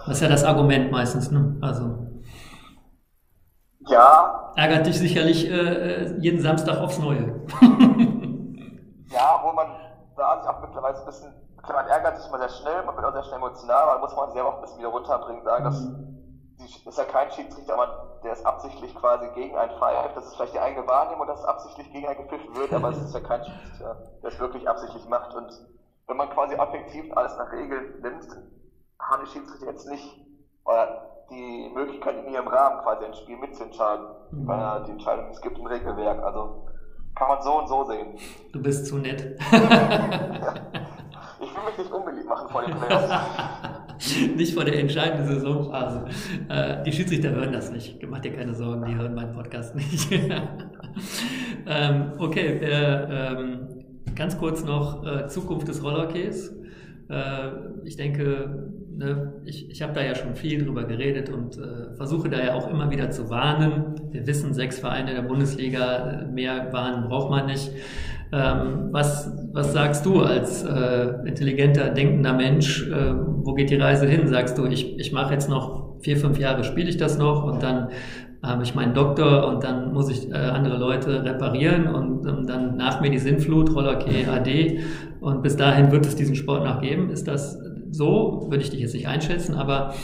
Das ist ja das Argument meistens, ne? Also. Ja. Ärgert dich sicherlich äh, jeden Samstag aufs Neue. ja, wo man da sich auch mittlerweile ein bisschen, man ärgert sich immer sehr schnell, man wird auch sehr schnell emotional, aber muss man sich auch ein bisschen wieder runterbringen, sagen, dass mhm. die, ist ja kein Schiedsrichter, der ist absichtlich quasi gegen einen pfeift. Das ist vielleicht die eigene Wahrnehmung, dass es absichtlich gegen einen gepfiffen wird, aber es ist ja kein Schiedsrichter, der es wirklich absichtlich macht. Und wenn man quasi objektiv alles nach Regeln nimmt, haben die Schiedsrichter jetzt nicht oder die Möglichkeit, in ihrem Rahmen quasi ein Spiel mitzuentscheiden, mhm. weil ja die Entscheidung es gibt im Regelwerk. Also kann man so und so sehen. Du bist zu nett. Ich will mich nicht unbeliebt machen vor den Playoffs. nicht vor der entscheidenden Saisonphase. Äh, die Schiedsrichter hören das nicht. Mach dir keine Sorgen, die hören meinen Podcast nicht. ähm, okay, äh, ähm, ganz kurz noch äh, Zukunft des Rollerkeys. Äh, ich denke, ne, ich, ich habe da ja schon viel drüber geredet und äh, versuche da ja auch immer wieder zu warnen. Wir wissen, sechs Vereine der Bundesliga, mehr Warnen braucht man nicht. Ähm, was, was sagst du als äh, intelligenter, denkender Mensch? Äh, wo geht die Reise hin? Sagst du, ich, ich mache jetzt noch vier, fünf Jahre, spiele ich das noch und dann habe ich meinen Doktor und dann muss ich äh, andere Leute reparieren und ähm, dann nach mir die Sinnflut, Rollerkey AD und bis dahin wird es diesen Sport noch geben. Ist das so? Würde ich dich jetzt nicht einschätzen, aber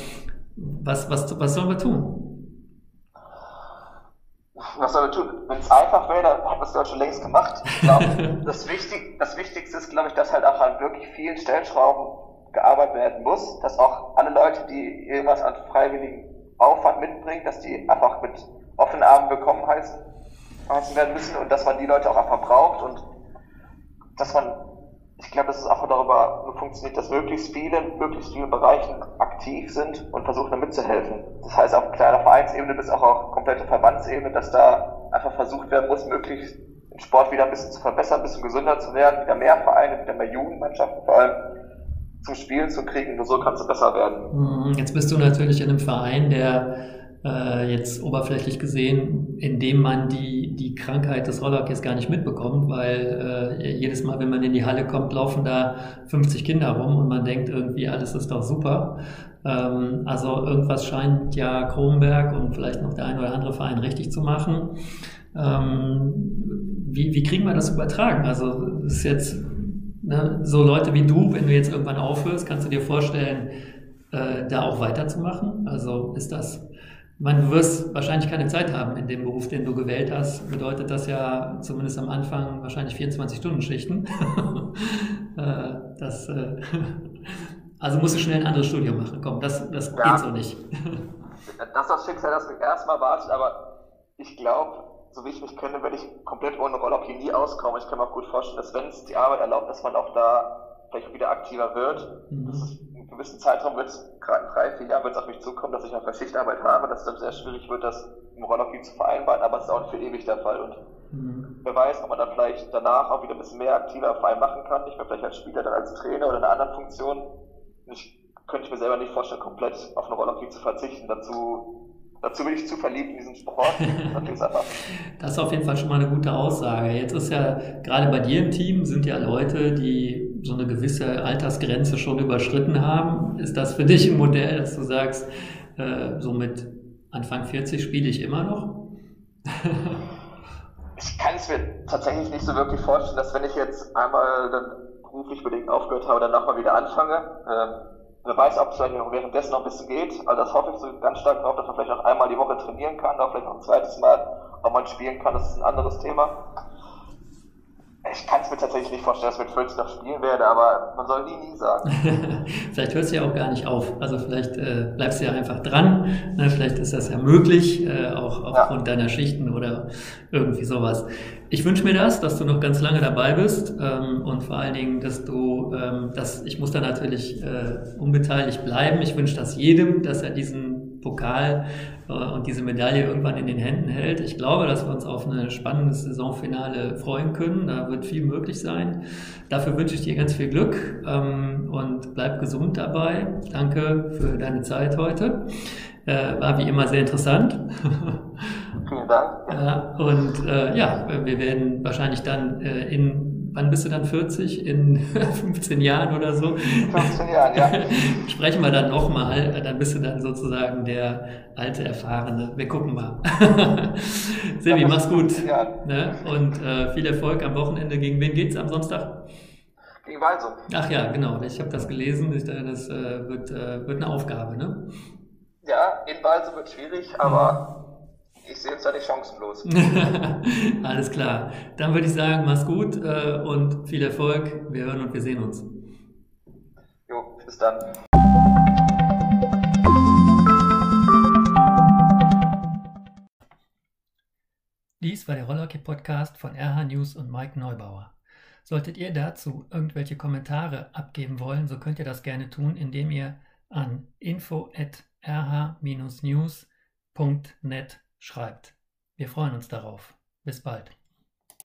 was, was, was sollen wir tun? Was sollen wir tun? Wenn es einfach wäre, dann es ja schon längst gemacht. Ich glaube, das, Wichtig, das Wichtigste ist, glaube ich, dass halt auch an wirklich vielen Stellschrauben gearbeitet werden muss, dass auch alle Leute, die irgendwas an freiwilligen Aufwand mitbringt, dass die einfach mit offenen Armen willkommen heißen, heißen werden müssen und dass man die Leute auch einfach braucht und dass man, ich glaube, dass es einfach darüber funktioniert, dass möglichst viele, möglichst viele Bereichen aktiv sind und versuchen, da mitzuhelfen. Das heißt, auf kleiner Vereinsebene bis auch auf komplette Verbandsebene, dass da einfach versucht werden muss, möglichst den Sport wieder ein bisschen zu verbessern, ein bisschen gesünder zu werden, wieder mehr Vereine, wieder mehr Jugendmannschaften vor allem zum Spielen zu kriegen. Nur so kannst du besser werden. Mhm. Jetzt bist du natürlich in einem Verein, der äh, jetzt oberflächlich gesehen, in dem man die, die Krankheit des Rollerkeys gar nicht mitbekommt, weil äh, jedes Mal, wenn man in die Halle kommt, laufen da 50 Kinder rum und man denkt irgendwie, alles ist doch super. Ähm, also irgendwas scheint ja Kronberg und vielleicht noch der ein oder andere Verein richtig zu machen. Ähm, wie, wie kriegen wir das übertragen? Also ist jetzt Ne? So Leute wie du, wenn du jetzt irgendwann aufhörst, kannst du dir vorstellen, äh, da auch weiterzumachen? Also ist das, meine, du wirst wahrscheinlich keine Zeit haben in dem Beruf, den du gewählt hast. Bedeutet das ja zumindest am Anfang wahrscheinlich 24-Stunden-Schichten. äh, das, äh, also musst du schnell ein anderes Studium machen. Komm, das, das ja, geht so nicht. das ist das Schicksal, das mich erstmal wartet, aber ich glaube, so wie ich mich kenne, werde ich komplett ohne Rollhockey nie auskommen. Ich kann mir auch gut vorstellen, dass wenn es die Arbeit erlaubt, dass man auch da vielleicht wieder aktiver wird. Mhm. Das ist einen gewissen Zeitraum wird es, gerade drei, vier Jahren wird es auf mich zukommen, dass ich noch Schichtarbeit habe, dass es dann sehr schwierig wird, das im Rollhockey zu vereinbaren, aber es ist auch nicht für ewig der Fall. Und mhm. wer weiß, ob man dann vielleicht danach auch wieder ein bisschen mehr aktiver frei machen kann, nicht mehr vielleicht als Spieler, dann als Trainer oder in einer anderen Funktion. Ich könnte ich mir selber nicht vorstellen, komplett auf eine Rollhockey zu verzichten. Dazu Dazu bin ich zu verliebt in diesen Sport. das ist auf jeden Fall schon mal eine gute Aussage. Jetzt ist ja gerade bei dir im Team sind ja Leute, die so eine gewisse Altersgrenze schon überschritten haben. Ist das für dich ein Modell, dass du sagst, äh, so mit Anfang 40 spiele ich immer noch? ich kann es mir tatsächlich nicht so wirklich vorstellen, dass wenn ich jetzt einmal dann beruflich bedingt aufgehört habe, dann nochmal wieder anfange. Ähm, Wer weiß, ob es vielleicht währenddessen noch ein bisschen geht. Also das hoffe ich so ganz stark drauf, dass man vielleicht noch einmal die Woche trainieren kann, auch vielleicht noch ein zweites Mal. Ob man spielen kann, das ist ein anderes Thema. Ich kann es mir tatsächlich nicht vorstellen, dass ich mit 40 noch spielen werde, aber man soll nie, nie sagen. vielleicht hörst du ja auch gar nicht auf. Also vielleicht äh, bleibst du ja einfach dran. Ne? Vielleicht ist das ja möglich, äh, auch aufgrund ja. deiner Schichten oder irgendwie sowas. Ich wünsche mir das, dass du noch ganz lange dabei bist ähm, und vor allen Dingen, dass du, ähm, dass ich muss da natürlich äh, unbeteiligt bleiben. Ich wünsche das jedem, dass er diesen Pokal äh, und diese Medaille irgendwann in den Händen hält. Ich glaube, dass wir uns auf ein spannendes Saisonfinale freuen können. Da wird viel möglich sein. Dafür wünsche ich dir ganz viel Glück ähm, und bleib gesund dabei. Danke für deine Zeit heute. Äh, war wie immer sehr interessant. Vielen Dank. und äh, ja, wir werden wahrscheinlich dann in wann bist du dann 40? In 15 Jahren oder so? 15 Jahren, ja. Sprechen wir dann nochmal, dann bist du dann sozusagen der alte Erfahrene. Wir gucken mal. Silvi, mach's gut. Ne? Und äh, viel Erfolg am Wochenende. Gegen wen geht's am Samstag? Gegen Walsum. Ach ja, genau. Ich habe das gelesen. Das äh, wird, äh, wird eine Aufgabe, ne? Ja, in Walsum wird schwierig, aber ich sehe jetzt da nicht chancenlos. Alles klar. Dann würde ich sagen, mach's gut äh, und viel Erfolg. Wir hören und wir sehen uns. Jo, bis dann. Dies war der Rollhockey-Podcast von RH News und Mike Neubauer. Solltet ihr dazu irgendwelche Kommentare abgeben wollen, so könnt ihr das gerne tun, indem ihr an info@rh-news.net schreibt. Wir freuen uns darauf. Bis bald.